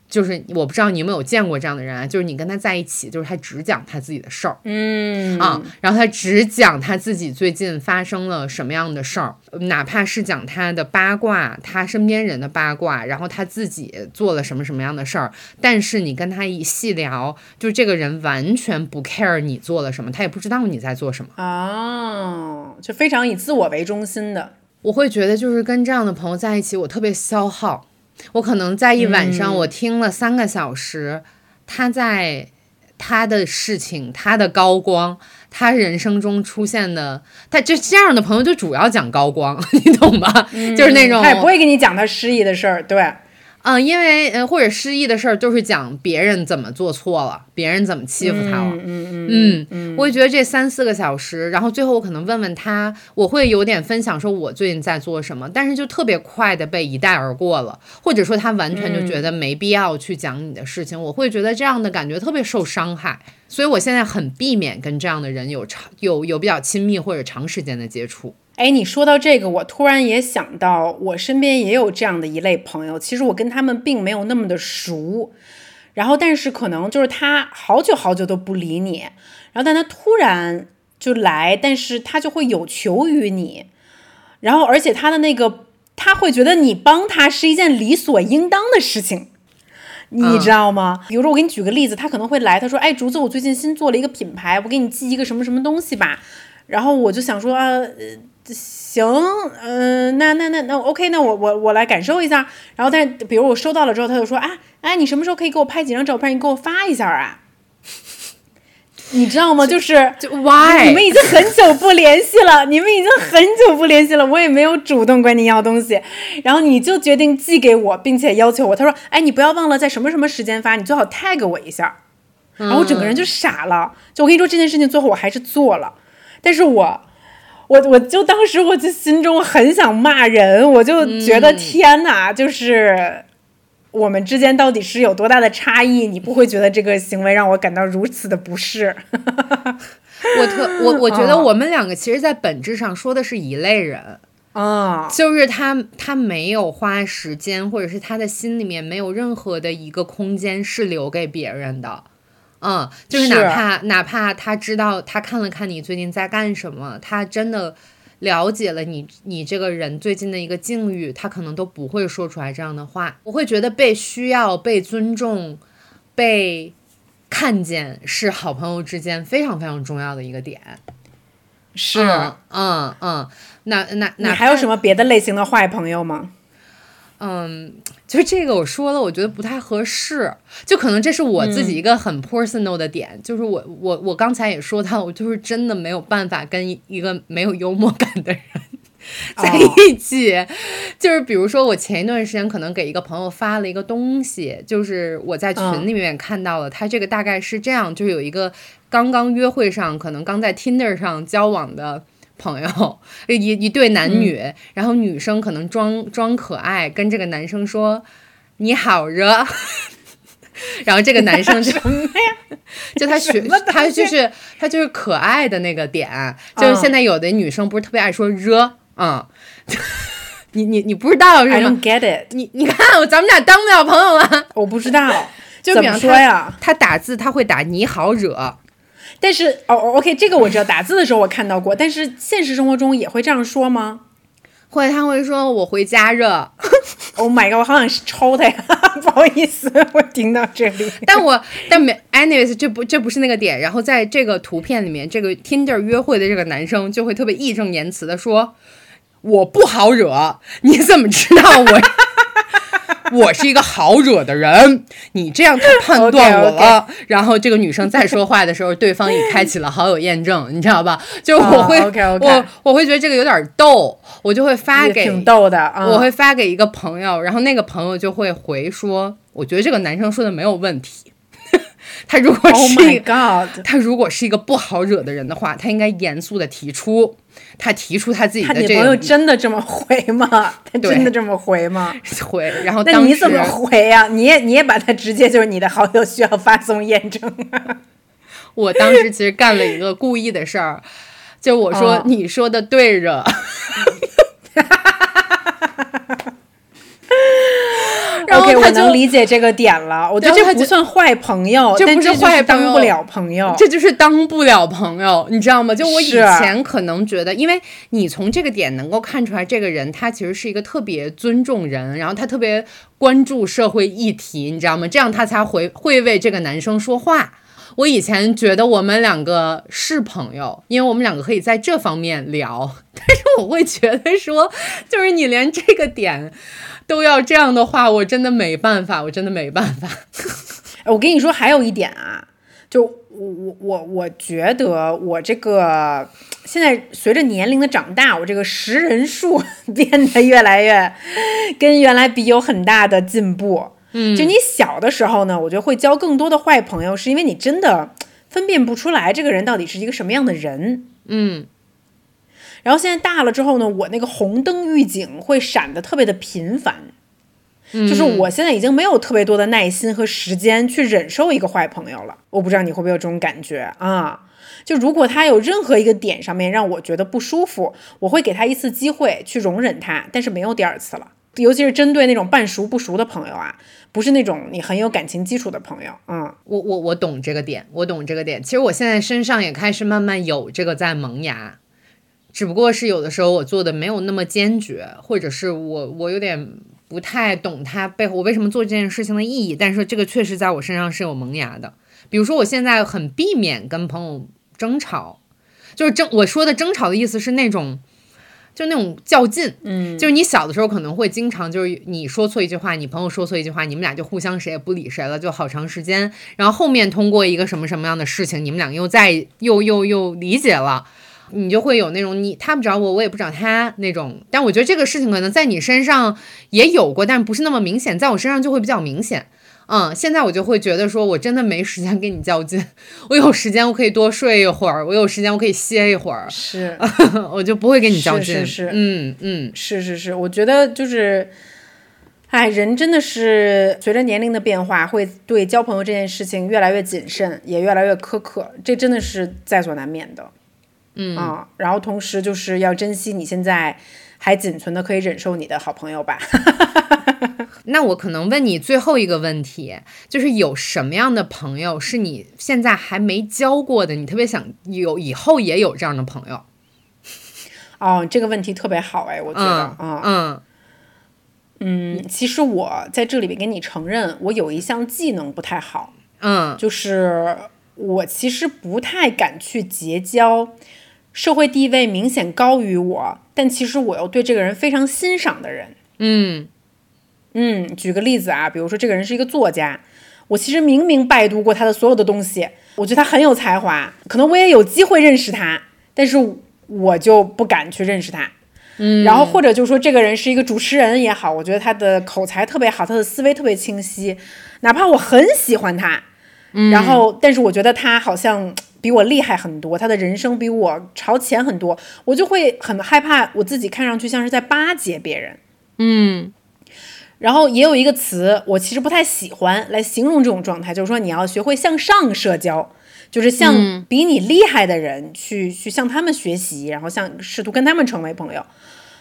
就是我不知道你有没有见过这样的人啊，就是你跟他在一起，就是他只讲他自己的事儿，嗯啊，然后他只讲他自己最近发生了什么样的事儿，哪怕是讲他的八卦，他身边人的八卦，然后他自己做了什么什么样的事儿，但是你跟他一细聊，就这个人完全不 care 你做了什么，他也不知道你在做什么。啊，就非常以自我为中心的。我会觉得就是跟这样的朋友在一起，我特别消耗。我可能在一晚上，我听了三个小时，他在他的事情、他的高光、他人生中出现的，他就这样的朋友就主要讲高光，你懂吧？就是那种他也不会跟你讲他失意的事儿，对，嗯，因为呃或者失忆的事儿，就是讲别人怎么做错了，别人怎么欺负他了。嗯嗯嗯嗯，我会觉得这三四个小时，然后最后我可能问问他，我会有点分享说我最近在做什么，但是就特别快的被一带而过了，或者说他完全就觉得没必要去讲你的事情，我会觉得这样的感觉特别受伤害，所以我现在很避免跟这样的人有长有有比较亲密或者长时间的接触。哎，你说到这个，我突然也想到，我身边也有这样的一类朋友。其实我跟他们并没有那么的熟，然后但是可能就是他好久好久都不理你，然后但他突然就来，但是他就会有求于你，然后而且他的那个他会觉得你帮他是一件理所应当的事情。你知道吗？比如说，我给你举个例子，他可能会来，他说：“哎，竹子，我最近新做了一个品牌，我给你寄一个什么什么东西吧。”然后我就想说，啊、呃，行，嗯、那那那那 OK，那我我我来感受一下。然后，但是比如我收到了之后，他就说，啊，哎，你什么时候可以给我拍几张照片？你给我发一下啊。你知道吗？就是就 why 你们已经很久不联系了，你们已经很久不联系了，我也没有主动管你要东西，然后你就决定寄给我，并且要求我，他说，哎，你不要忘了在什么什么时间发，你最好 tag 我一下。然后我整个人就傻了，就我跟你说这件事情，最后我还是做了，但是我，我我就当时我就心中很想骂人，我就觉得天哪，就是我们之间到底是有多大的差异？你不会觉得这个行为让我感到如此的不适？我特我我觉得哦 我们两个其实，在本质上说的是一类人。啊，就是他，他没有花时间，或者是他的心里面没有任何的一个空间是留给别人的，嗯，就是是哪怕哪怕他知道他看了看你最近在干什么，他真的了解了你你这个人最近的一个境遇，他可能都不会说出来这样的话。我会觉得被需要、被尊重、被看见是好朋友之间非常非常重要的一个点。是。嗯嗯嗯，那那你那还有什么别的类型的坏朋友吗？嗯，就是这个我说了，我觉得不太合适。就可能这是我自己一个很 personal 的点，就是我我我刚才也说到，我就是真的没有办法跟一一个没有幽默感的人 在一起。就是比如说，我前一段时间可能给一个朋友发了一个东西，就是我在群里面看到了，他这个大概是这样，就是有一个刚刚约会上，可能刚在 Tinder 上交往的。朋友 一一对男女，然后女生可能装装可爱，跟这个男生说“你好热”，然后这个男生就 就他学他就是他就是可爱的那个点，就是现在有的女生不是特别爱说热啊，你你你不知道是 I 吗 it，你你看咱们俩当不了朋友了，我不知道，就比方说呀？他打字他会打“你好惹”，但是哦哦，OK，这个我知道，打字的时候我看到过，但是现实生活中也会这样说吗或者他会说我回家热。？Oh my god，我好想抽他呀！不好意思，我听到这里。但我但没，anyways，这不这不是那个点。然后在这个图片里面，这个 Tinder 约会的这个男生就会特别义正言辞的说：“我不好惹，你怎么知道我我是一个好惹的人？你这样太判断我了。然后这个女生再说话的时候，对方已开启了好友验证，你知道吧？就是我会、我我会觉得这个有点逗，我就会发给挺逗的啊！我会发给一个朋友，然后那个朋友就会回说，我觉得这个男生说的没有问题。他如果 Oh 是他如果是一个不好惹的人的话，他应该严肃的提出，他提出他自己他女朋友的这个真的这么回吗？他真的这么回吗？回，然后当时那你怎么回呀、你也你也把他直接就是你的好友需要发送验证啊？我当时其实干了一个故意的事儿，就我说、哦你说的对着。然后 OK，我他就能理解这个点了。我觉得这不算坏朋友，这不是坏朋友当不了朋友。这就是当不了朋友，你知道吗？就我以前可能觉得，因为你从这个点能够看出来，这个人他其实是一个特别尊重人，然后他特别关注社会议题，你知道吗？这样他才会会为这个男生说话。我以前觉得我们两个是朋友，因为我们两个可以在这方面聊，但是我会觉得说，就是你连这个点都要这样的话，我真的没办法，我真的没办法。哎我跟你说，还有一点啊，就我我我我觉得我这个现在随着年龄的长大，我这个识人数 变得越来越跟原来比有很大的进步。嗯，就你小的时候呢，我觉得会交更多的坏朋友，是因为你真的分辨不出来这个人到底是一个什么样的人。嗯然后现在大了之后呢，我那个红灯预警会闪的特别的频繁，就是我现在已经没有特别多的耐心和时间去忍受一个坏朋友了。我不知道你会不会有这种感觉啊？就如果他有任何一个点上面让我觉得不舒服，我会给他一次机会去容忍他，但是没有第二次了。尤其是针对那种半熟不熟的朋友啊，不是那种你很有感情基础的朋友，嗯，我我我懂这个点，我懂这个点。其实我现在身上也开始慢慢有这个在萌芽，只不过是有的时候我做的没有那么坚决，或者是我我有点不太懂它背后我为什么做这件事情的意义。但是这个确实在我身上是有萌芽的。比如说我现在很避免跟朋友争吵，就是争我说的争吵的意思是那种。就那种较劲，嗯，就是你小的时候可能会经常就是你说错一句话，你朋友说错一句话，你们俩就互相谁也不理谁了，就好长时间。然后后面通过一个什么什么样的事情，你们俩又在又又又理解了，你就会有那种你他不找我，我也不找他那种。但我觉得这个事情可能在你身上也有过，但不是那么明显，在我身上就会比较明显。嗯，现在我就会觉得说，我真的没时间跟你较劲，我有时间我可以多睡一会儿，我有时间我可以歇一会儿，是 我就不会跟你较劲。是是是嗯嗯，是是是，我觉得就是，哎，人真的是随着年龄的变化，会对交朋友这件事情越来越谨慎，也越来越苛刻，这真的是在所难免的。嗯啊，然后同时就是要珍惜你现在还仅存的可以忍受你的好朋友吧。那我可能问你最后一个问题，就是有什么样的朋友是你现在还没交过的，你特别想有以后也有这样的朋友？哦，这个问题特别好哎，我觉得，嗯嗯嗯嗯，其实我在这里边跟你承认，我有一项技能不太好，嗯就是我其实不太敢去结交社会地位明显高于我，但其实我又对这个人非常欣赏的人。嗯嗯，举个例子啊，比如说这个人是一个作家，我其实明明拜读过他的所有的东西，我觉得他很有才华，可能我也有机会认识他，但是我就不敢去认识他。嗯，然后或者就是说这个人是一个主持人也好，我觉得他的口才特别好，他的思维特别清晰，哪怕我很喜欢他，然后但是我觉得他好像比我厉害很多，他的人生比我朝前很多，我就会很害怕我自己看上去像是在巴结别人。嗯然后也有一个词，我其实不太喜欢来形容这种状态，就是说你要学会向上社交，就是向比你厉害的人去、去向他们学习，然后向试图跟他们成为朋友。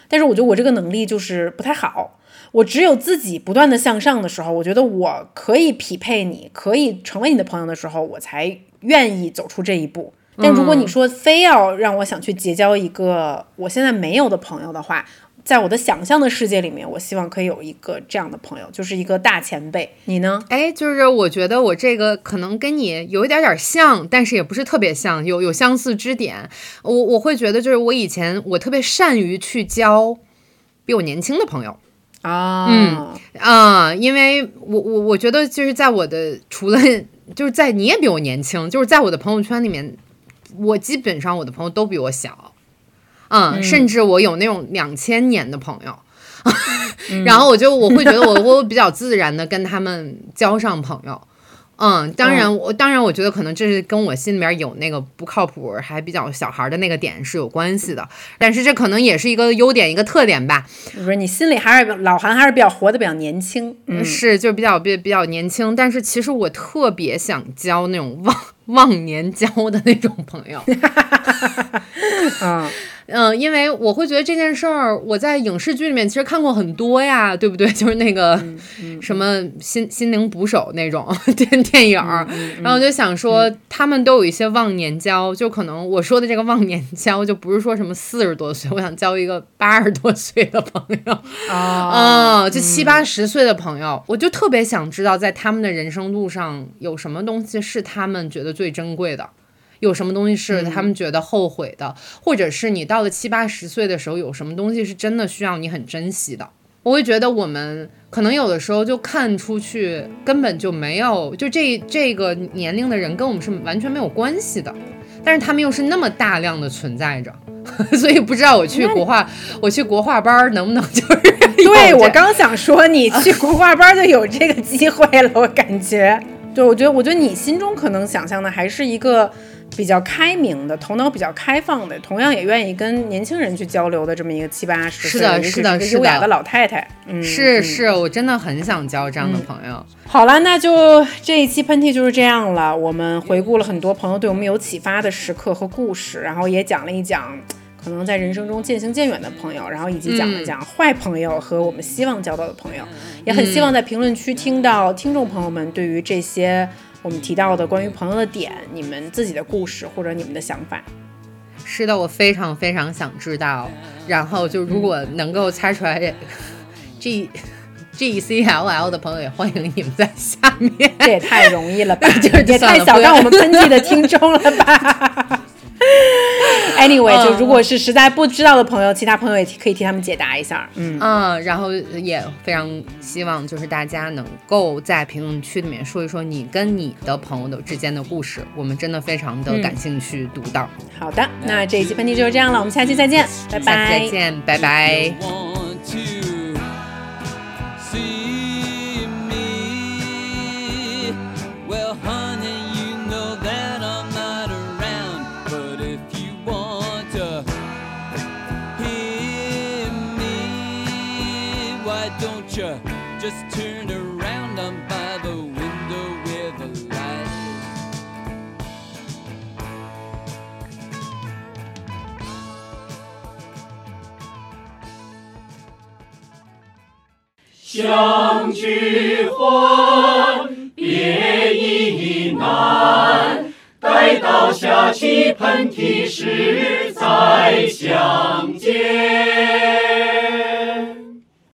但是我觉得我这个能力就是不太好，我只有自己不断的向上的时候，我觉得我可以匹配你，可以成为你的朋友的时候，我才愿意走出这一步。但如果你说非要让我想去结交一个我现在没有的朋友的话，在我的想象的世界里面，我希望可以有一个这样的朋友，就是一个大前辈。你呢？哎，就是我觉得我这个可能跟你有一点点像，但是也不是特别像，有有相似之点。我我会觉得，就是我以前我特别善于去交比我年轻的朋友啊，嗯啊、因为我我我觉得就是在我的除了 就是在你也比我年轻，就是在我的朋友圈里面，我基本上我的朋友都比我小，嗯，甚至我有那种两千年的朋友。然后我就我会觉得我我比较自然的跟他们交上朋友，嗯，当然我当然我觉得可能这是跟我心里面有那个不靠谱还比较小孩的那个点是有关系的，但是这可能也是一个优点一个特点吧，不是你心里还是老韩还是比较活得比较年轻，嗯，是就比较比比较年轻，但是其实我特别想交那种忘忘年交的那种朋友，嗯嗯，因为我会觉得这件事儿，我在影视剧里面其实看过很多呀，对不对？就是那个什么心心灵捕手那种电电影儿，然后我就想说，他们都有一些忘年交，就可能我说的这个忘年交，就不是说什么四十多岁，我想交一个八十多岁的朋友，啊，嗯，就七八十岁的朋友，我就特别想知道，在他们的人生路上有什么东西是他们觉得最珍贵的，有什么东西是他们觉得后悔的，或者是你到了七八十岁的时候，有什么东西是真的需要你很珍惜的。我会觉得我们可能有的时候就看出去根本就没有，就这这个年龄的人跟我们是完全没有关系的，但是他们又是那么大量的存在着，所以不知道我去国画，我去国画班儿能不能就是 对我刚想说，你 去国画班就有这个机会了，我感觉。对，我觉得，我觉得你心中可能想象的还是一个比较开明的、头脑比较开放的，同样也愿意跟年轻人去交流的这么一个七八十岁，是的一个是的是的优雅的老太太。嗯，嗯是是，我真的很想交这样的朋友。好了，那就这一期喷嚏就是这样了。我们回顾了很多朋友对我们有启发的时刻和故事，然后也讲了一讲可能在人生中渐行渐远的朋友，然后以及讲了讲坏朋友和我们希望交到的朋友。也很希望在评论区听到听众朋友们对于这些我们提到的关于朋友的点，你们自己的故事或者你们的想法。是的，我非常非常想知道。然后就如果能够猜出来 G G C L L 的朋友，也欢迎你们在下面。这也太容易了吧，就是也太小算了不要看我们喷气的听众了吧。Anyway，就如果是实在不知道的朋友，其他朋友也可以替他们解答一下。嗯，嗯，然后也非常希望就是大家能够在评论区里面说一说你跟你的朋友的之间的故事，我们真的非常的感兴趣读到。好的，那这一期喷嚏就是这样了，我们下期再见，拜拜再。见，拜拜。why don't you just turn around? I'm by the window where the light is. 相聚欢，别亦难。待到下起喷嚏时再相见。